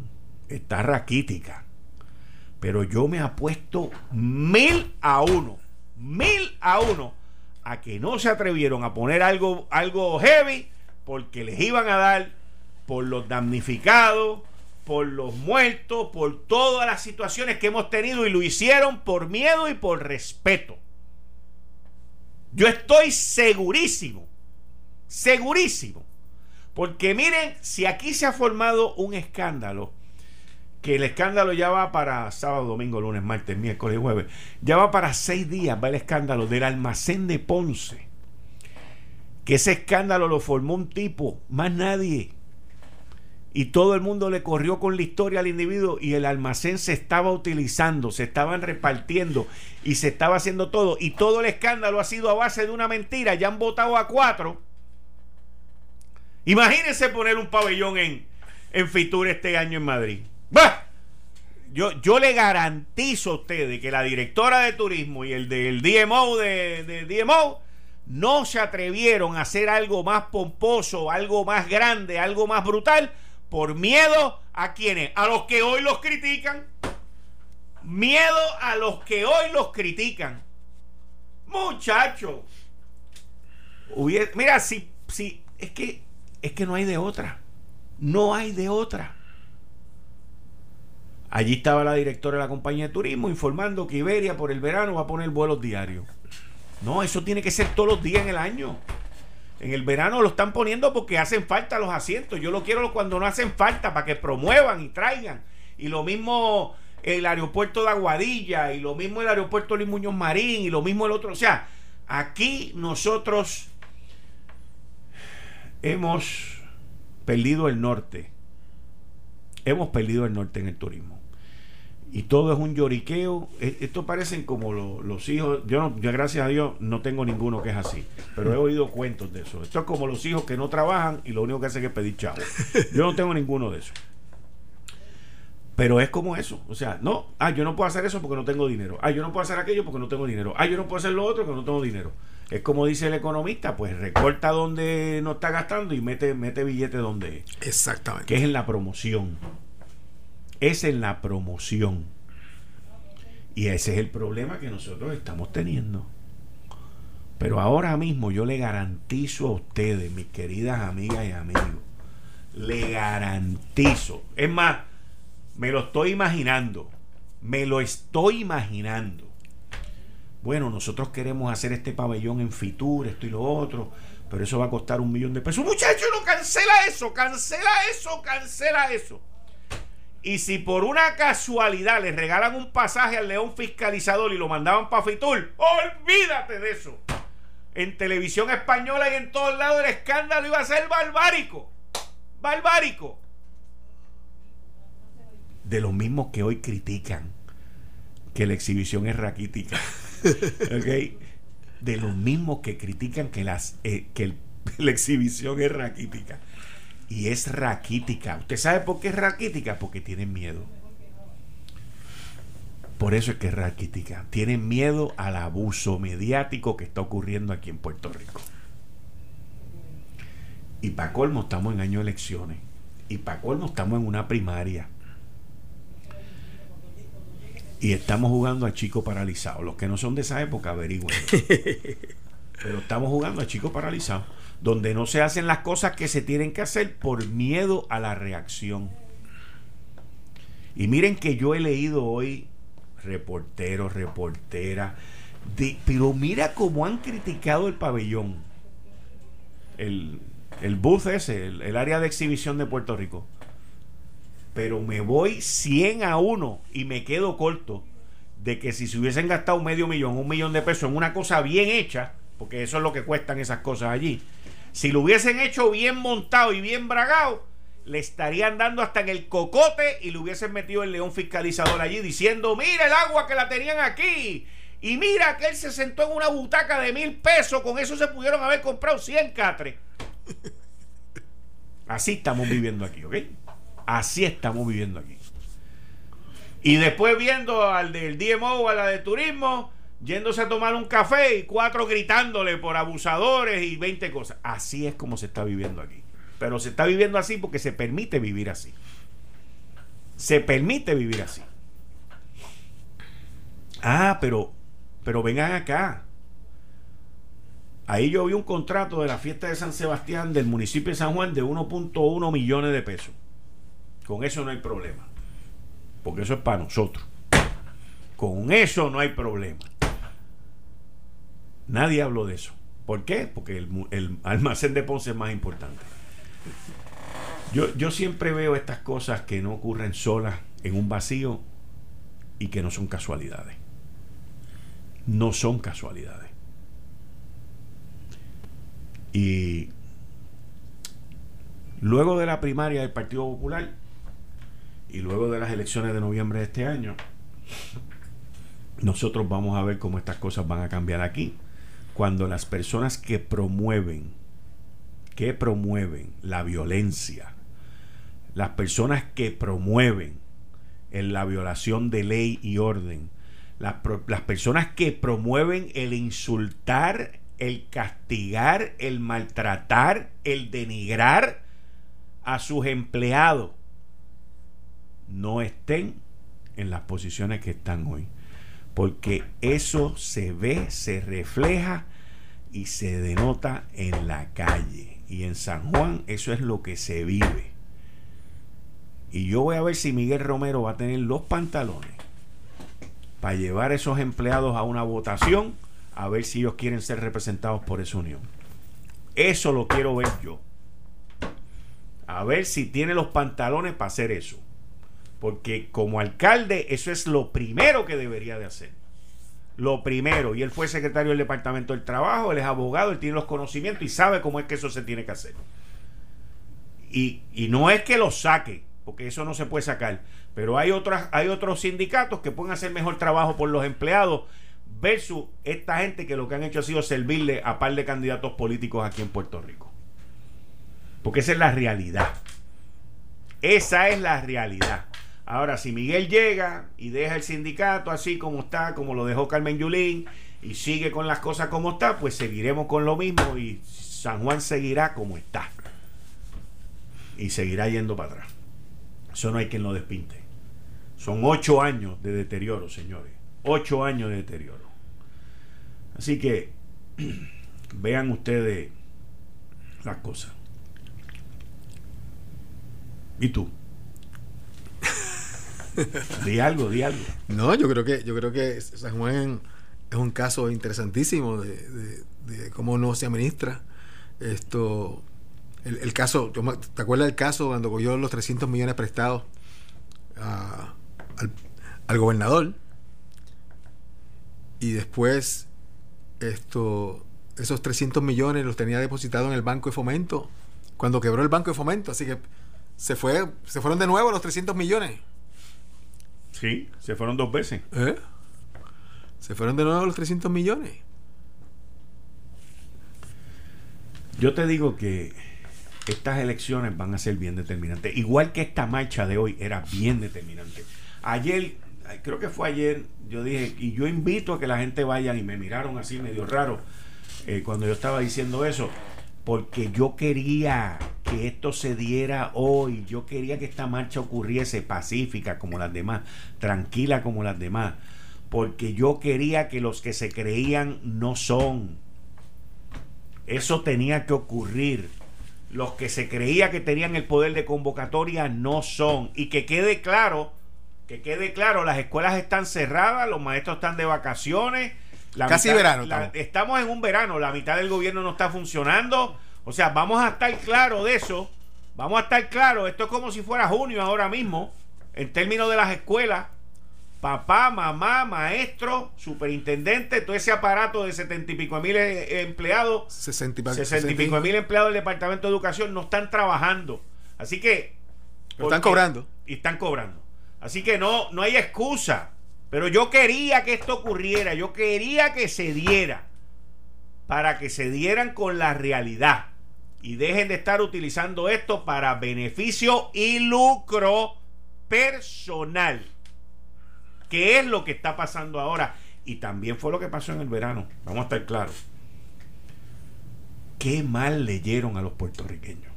está raquítica, pero yo me apuesto mil a uno, mil a uno, a que no se atrevieron a poner algo, algo heavy porque les iban a dar por los damnificados, por los muertos, por todas las situaciones que hemos tenido y lo hicieron por miedo y por respeto. Yo estoy segurísimo, segurísimo. Porque miren, si aquí se ha formado un escándalo, que el escándalo ya va para sábado, domingo, lunes, martes, miércoles, jueves, ya va para seis días, va el escándalo del almacén de Ponce. Que ese escándalo lo formó un tipo, más nadie y todo el mundo le corrió con la historia al individuo y el almacén se estaba utilizando, se estaban repartiendo y se estaba haciendo todo y todo el escándalo ha sido a base de una mentira, ya han votado a cuatro. Imagínense poner un pabellón en, en Fitur este año en Madrid. ¡Bah! Yo, yo le garantizo a ustedes que la directora de turismo y el del DMO de, de DMO no se atrevieron a hacer algo más pomposo, algo más grande, algo más brutal por miedo a quienes, a los que hoy los critican. Miedo a los que hoy los critican. Muchachos. Mira, si, si, es que, es que no hay de otra. No hay de otra. Allí estaba la directora de la compañía de turismo informando que Iberia por el verano va a poner vuelos diarios. No, eso tiene que ser todos los días en el año. En el verano lo están poniendo porque hacen falta los asientos. Yo lo quiero cuando no hacen falta para que promuevan y traigan. Y lo mismo el aeropuerto de Aguadilla, y lo mismo el aeropuerto de Muñoz Marín, y lo mismo el otro. O sea, aquí nosotros hemos perdido el norte. Hemos perdido el norte en el turismo y todo es un lloriqueo. E, esto parecen como los hijos. Yo, no, yo, gracias a Dios, no tengo ninguno que es así. Pero he oído cuentos de eso. Esto es como los hijos que no trabajan y lo único que hacen es pedir chavo. Yo no tengo ninguno de eso. Pero es como eso. O sea, no, ah, yo no puedo hacer eso porque no tengo dinero. Ah, yo no puedo hacer aquello porque no tengo dinero. Ah, yo no puedo hacer lo otro porque no tengo dinero. Es como dice el economista, pues recorta donde no está gastando y mete, mete billete donde es. Exactamente. Que es en la promoción es en la promoción. Y ese es el problema que nosotros estamos teniendo. Pero ahora mismo yo le garantizo a ustedes, mis queridas amigas y amigos, le garantizo. Es más, me lo estoy imaginando. Me lo estoy imaginando. Bueno, nosotros queremos hacer este pabellón en Fitur, esto y lo otro, pero eso va a costar un millón de pesos. Muchacho, no cancela eso, cancela eso, cancela eso. Y si por una casualidad le regalan un pasaje al león fiscalizador y lo mandaban para Fitur, olvídate de eso. En televisión española y en todos lados el escándalo iba a ser barbárico. Barbárico. De los mismos que hoy critican que la exhibición es raquítica. ¿Ok? De los mismos que critican que, las, eh, que la exhibición es raquítica. Y es raquítica. ¿Usted sabe por qué es raquítica? Porque tienen miedo. Por eso es que es raquítica. Tienen miedo al abuso mediático que está ocurriendo aquí en Puerto Rico. Y para colmo estamos en año de elecciones. Y para colmo estamos en una primaria. Y estamos jugando a chicos paralizados. Los que no son de esa época, averigüen. Pero estamos jugando a chicos paralizados donde no se hacen las cosas que se tienen que hacer por miedo a la reacción. Y miren que yo he leído hoy reporteros, reporteras, pero mira cómo han criticado el pabellón, el, el bus ese, el, el área de exhibición de Puerto Rico. Pero me voy 100 a 1 y me quedo corto de que si se hubiesen gastado medio millón, un millón de pesos en una cosa bien hecha, porque eso es lo que cuestan esas cosas allí, si lo hubiesen hecho bien montado y bien bragado, le estarían dando hasta en el cocote y le hubiesen metido el león fiscalizador allí diciendo, mira el agua que la tenían aquí. Y mira que él se sentó en una butaca de mil pesos, con eso se pudieron haber comprado 100 catres. Así estamos viviendo aquí, ¿ok? Así estamos viviendo aquí. Y después viendo al del DMO, a la de turismo, yéndose a tomar un café y cuatro gritándole por abusadores y 20 cosas. Así es como se está viviendo aquí. Pero se está viviendo así porque se permite vivir así. Se permite vivir así. Ah, pero, pero vengan acá. Ahí yo vi un contrato de la fiesta de San Sebastián del municipio de San Juan de 1.1 millones de pesos. Con eso no hay problema. Porque eso es para nosotros. Con eso no hay problema. Nadie habló de eso. ¿Por qué? Porque el, almacén de Ponce es más importante. Yo, yo siempre veo estas cosas que no ocurren solas en un vacío y que no son casualidades. No son casualidades. Y luego de la primaria del Partido Popular y luego de las elecciones de noviembre de este año, nosotros vamos a ver cómo estas cosas van a cambiar aquí cuando las personas que promueven, que promueven la violencia, las personas que promueven en la violación de ley y orden, las, las personas que promueven el insultar, el castigar, el maltratar, el denigrar a sus empleados, no estén en las posiciones que están hoy porque eso se ve, se refleja y se denota en la calle. Y en San Juan eso es lo que se vive. Y yo voy a ver si Miguel Romero va a tener los pantalones para llevar esos empleados a una votación a ver si ellos quieren ser representados por esa unión. Eso lo quiero ver yo. A ver si tiene los pantalones para hacer eso. Porque como alcalde eso es lo primero que debería de hacer. Lo primero. Y él fue secretario del Departamento del Trabajo, él es abogado, él tiene los conocimientos y sabe cómo es que eso se tiene que hacer. Y, no es que lo saque, porque eso no se puede sacar. Pero hay, otras, hay otros sindicatos que pueden hacer mejor trabajo por los empleados versus esta gente que lo que han hecho ha sido servirle a par de candidatos políticos aquí en Puerto Rico. Porque esa es la realidad. Esa es la realidad. Ahora, si Miguel llega y deja el sindicato así como está, como lo dejó Carmen Yulín, y sigue con las cosas como está, pues seguiremos con lo mismo y San Juan seguirá como está. Y seguirá yendo para atrás. Eso no hay quien lo despinte. Son ocho años de deterioro, señores. Ocho años de deterioro. Así que vean ustedes las cosas. ¿Y tú? di algo, di algo. No, yo creo que, yo creo que San Juan es un caso interesantísimo de, cómo no se administra Esto, el, caso, ¿te acuerdas del caso cuando cogió los 300 millones prestados al, gobernador? Y después, esto, esos 300 millones los tenía depositados en el Banco de Fomento cuando quebró el Banco de Fomento. Así que se, fue, se fueron de nuevo los 300 millones. Sí, se fueron dos veces. ¿Eh? Se fueron de nuevo los 300 millones. Yo te digo que estas elecciones van a ser bien determinantes. Igual que esta marcha de hoy era bien determinante. Ayer, creo que fue ayer, yo dije, y yo invito a que la gente vaya y me miraron así medio raro eh, cuando yo estaba diciendo eso, porque yo quería que esto se diera hoy, yo quería que esta marcha ocurriese pacífica como las demás, tranquila como las demás, porque yo quería que los que se creían no son eso tenía que ocurrir. Los que se creía que tenían el poder de convocatoria no son. Y que quede claro, que quede claro, las escuelas están cerradas, los maestros están de vacaciones. Casi verano. estamos en un verano, la mitad del gobierno no está funcionando. O sea, vamos a estar claros de eso. Vamos a estar claros. Esto es como si fuera junio ahora mismo, en términos de las escuelas papá, mamá, maestro, superintendente, todo ese aparato de setenta y pico mil eh, empleados, sesenta y pico mil empleados del Departamento de Educación no están trabajando. Así que... están cobrando. Y están cobrando. Así que no, no hay excusa. Pero yo quería que esto ocurriera, yo quería que se diera, para que se dieran con la realidad y dejen de estar utilizando esto para beneficio y lucro personal. ¿Qué es lo que está pasando ahora? Y también fue lo que pasó en el verano. Vamos a estar claros. Qué mal leyeron a los puertorriqueños.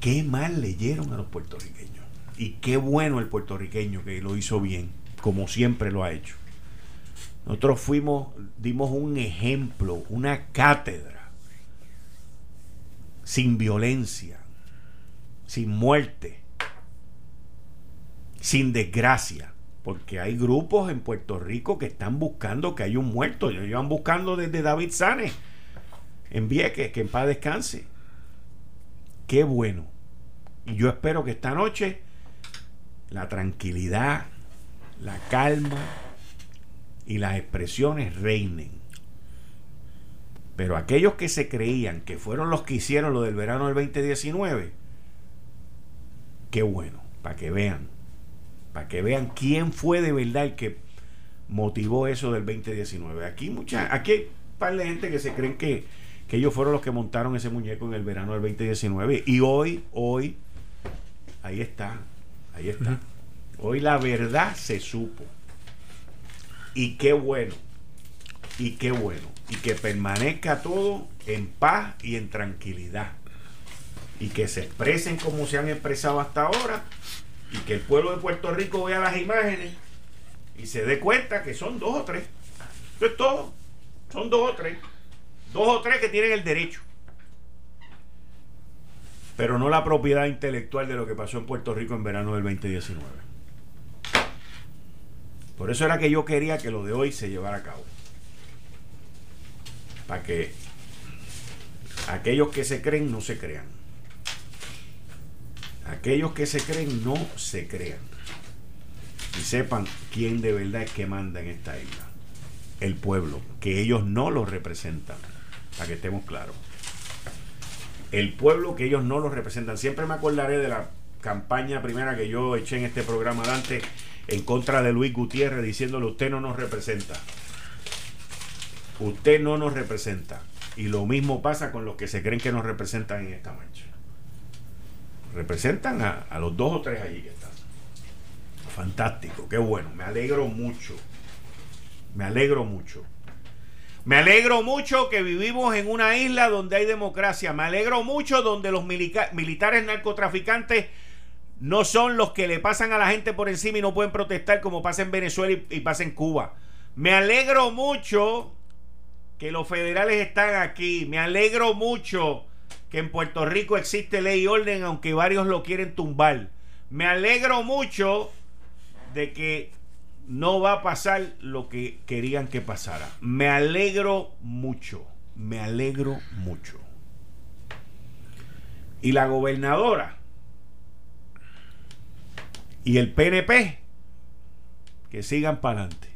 Qué mal leyeron a los puertorriqueños. Y qué bueno el puertorriqueño que lo hizo bien, como siempre lo ha hecho. Nosotros fuimos, dimos un ejemplo, una cátedra, sin violencia, sin muerte, sin desgracia. Porque hay grupos en Puerto Rico que están buscando que hay un muerto. Ellos llevan buscando desde David Sane en Vieques, que en paz descanse. Qué bueno. Y yo espero que esta noche la tranquilidad, la calma y las expresiones reinen. Pero aquellos que se creían que fueron los que hicieron lo del verano del 2019, qué bueno, para que vean para que vean quién fue de verdad el que motivó eso del 2019. Aquí mucha, aquí hay un par de gente que se creen que, que ellos fueron los que montaron ese muñeco en el verano del 2019. Y hoy, hoy, ahí está, ahí está. Hoy la verdad se supo. Y qué bueno, y qué bueno. Y que permanezca todo en paz y en tranquilidad. Y que se expresen como se han expresado hasta ahora y que el pueblo de Puerto Rico vea las imágenes y se dé cuenta que son dos o tres. Eso es todo. Son dos o tres. Dos o tres que tienen el derecho. Pero no la propiedad intelectual de lo que pasó en Puerto Rico en verano del 2019. Por eso era que yo quería que lo de hoy se llevara a cabo. Para que aquellos que se creen no se crean. Aquellos que se creen no se crean. Y sepan quién de verdad es que manda en esta isla. El pueblo, que ellos no lo representan. Para que estemos claros. El pueblo que ellos no lo representan. Siempre me acordaré de la campaña primera que yo eché en este programa Dante en contra de Luis Gutiérrez diciéndole usted no nos representa. Usted no nos representa. Y lo mismo pasa con los que se creen que nos representan en esta marcha representan a, los dos o tres allí que están. Fantástico, qué bueno, me alegro mucho. Me alegro mucho. Me alegro mucho que vivimos en una isla donde hay democracia. Me alegro mucho donde los militares narcotraficantes no son los que le pasan a la gente por encima y no pueden protestar como pasa en Venezuela y, y pasa en Cuba. Me alegro mucho que los federales están aquí. Me alegro mucho que en Puerto Rico existe ley y orden, aunque varios lo quieren tumbar. Me alegro mucho de que no va a pasar lo que querían que pasara. Me alegro mucho. me alegro mucho. Y la gobernadora y el PNP que sigan para adelante.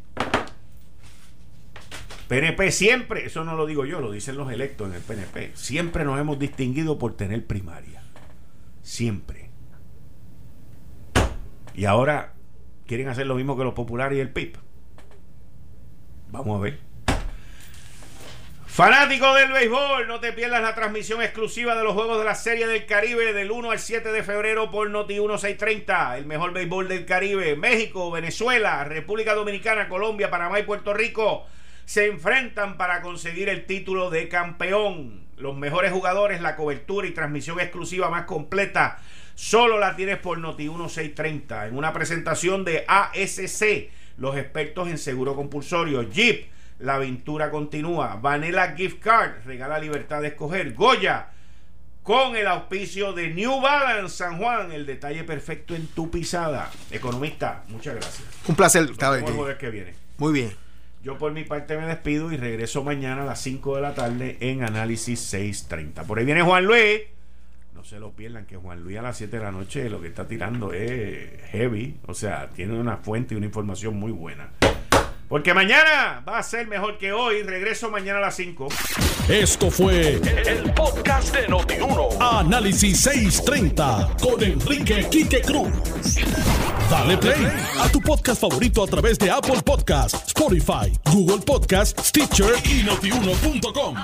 PNP siempre, eso no lo digo yo, lo dicen los electos en el PNP, siempre nos hemos distinguido por tener primaria. Siempre. Y ahora quieren hacer lo mismo que los populares y el PIB. Vamos a ver. Fanático del béisbol, no te pierdas la transmisión exclusiva de los Juegos de la Serie del Caribe del 1 al 7 de febrero por Noti 1630. El mejor béisbol del Caribe. México, Venezuela, República Dominicana, Colombia, Panamá y Puerto Rico se enfrentan para conseguir el título de campeón. Los mejores jugadores, la cobertura y transmisión exclusiva más completa, solo la tienes por Noti 1630 en una presentación de ASC, los expertos en seguro compulsorio. Jeep, la aventura continúa. Vanilla Gift Card, regala libertad de escoger. Goya, con el auspicio de New Balance San Juan, el detalle perfecto en tu pisada. Economista, muchas gracias. Un placer. que viene. Muy bien. Yo por mi parte me despido y regreso mañana a las 5 de la tarde en Análisis 630. Por ahí viene Juan Luis. No se lo pierdan, que Juan Luis a las 7 de la noche lo que está tirando es heavy. O sea, tiene una fuente y una información muy buena. Porque mañana va a ser mejor que hoy. Regreso mañana a las 5. Esto fue el, podcast de Notiuno. Análisis 630 con Enrique Quique Cruz. Dale play a tu podcast favorito a través de Apple Podcasts, Spotify, Google Podcasts, Stitcher y notiuno.com.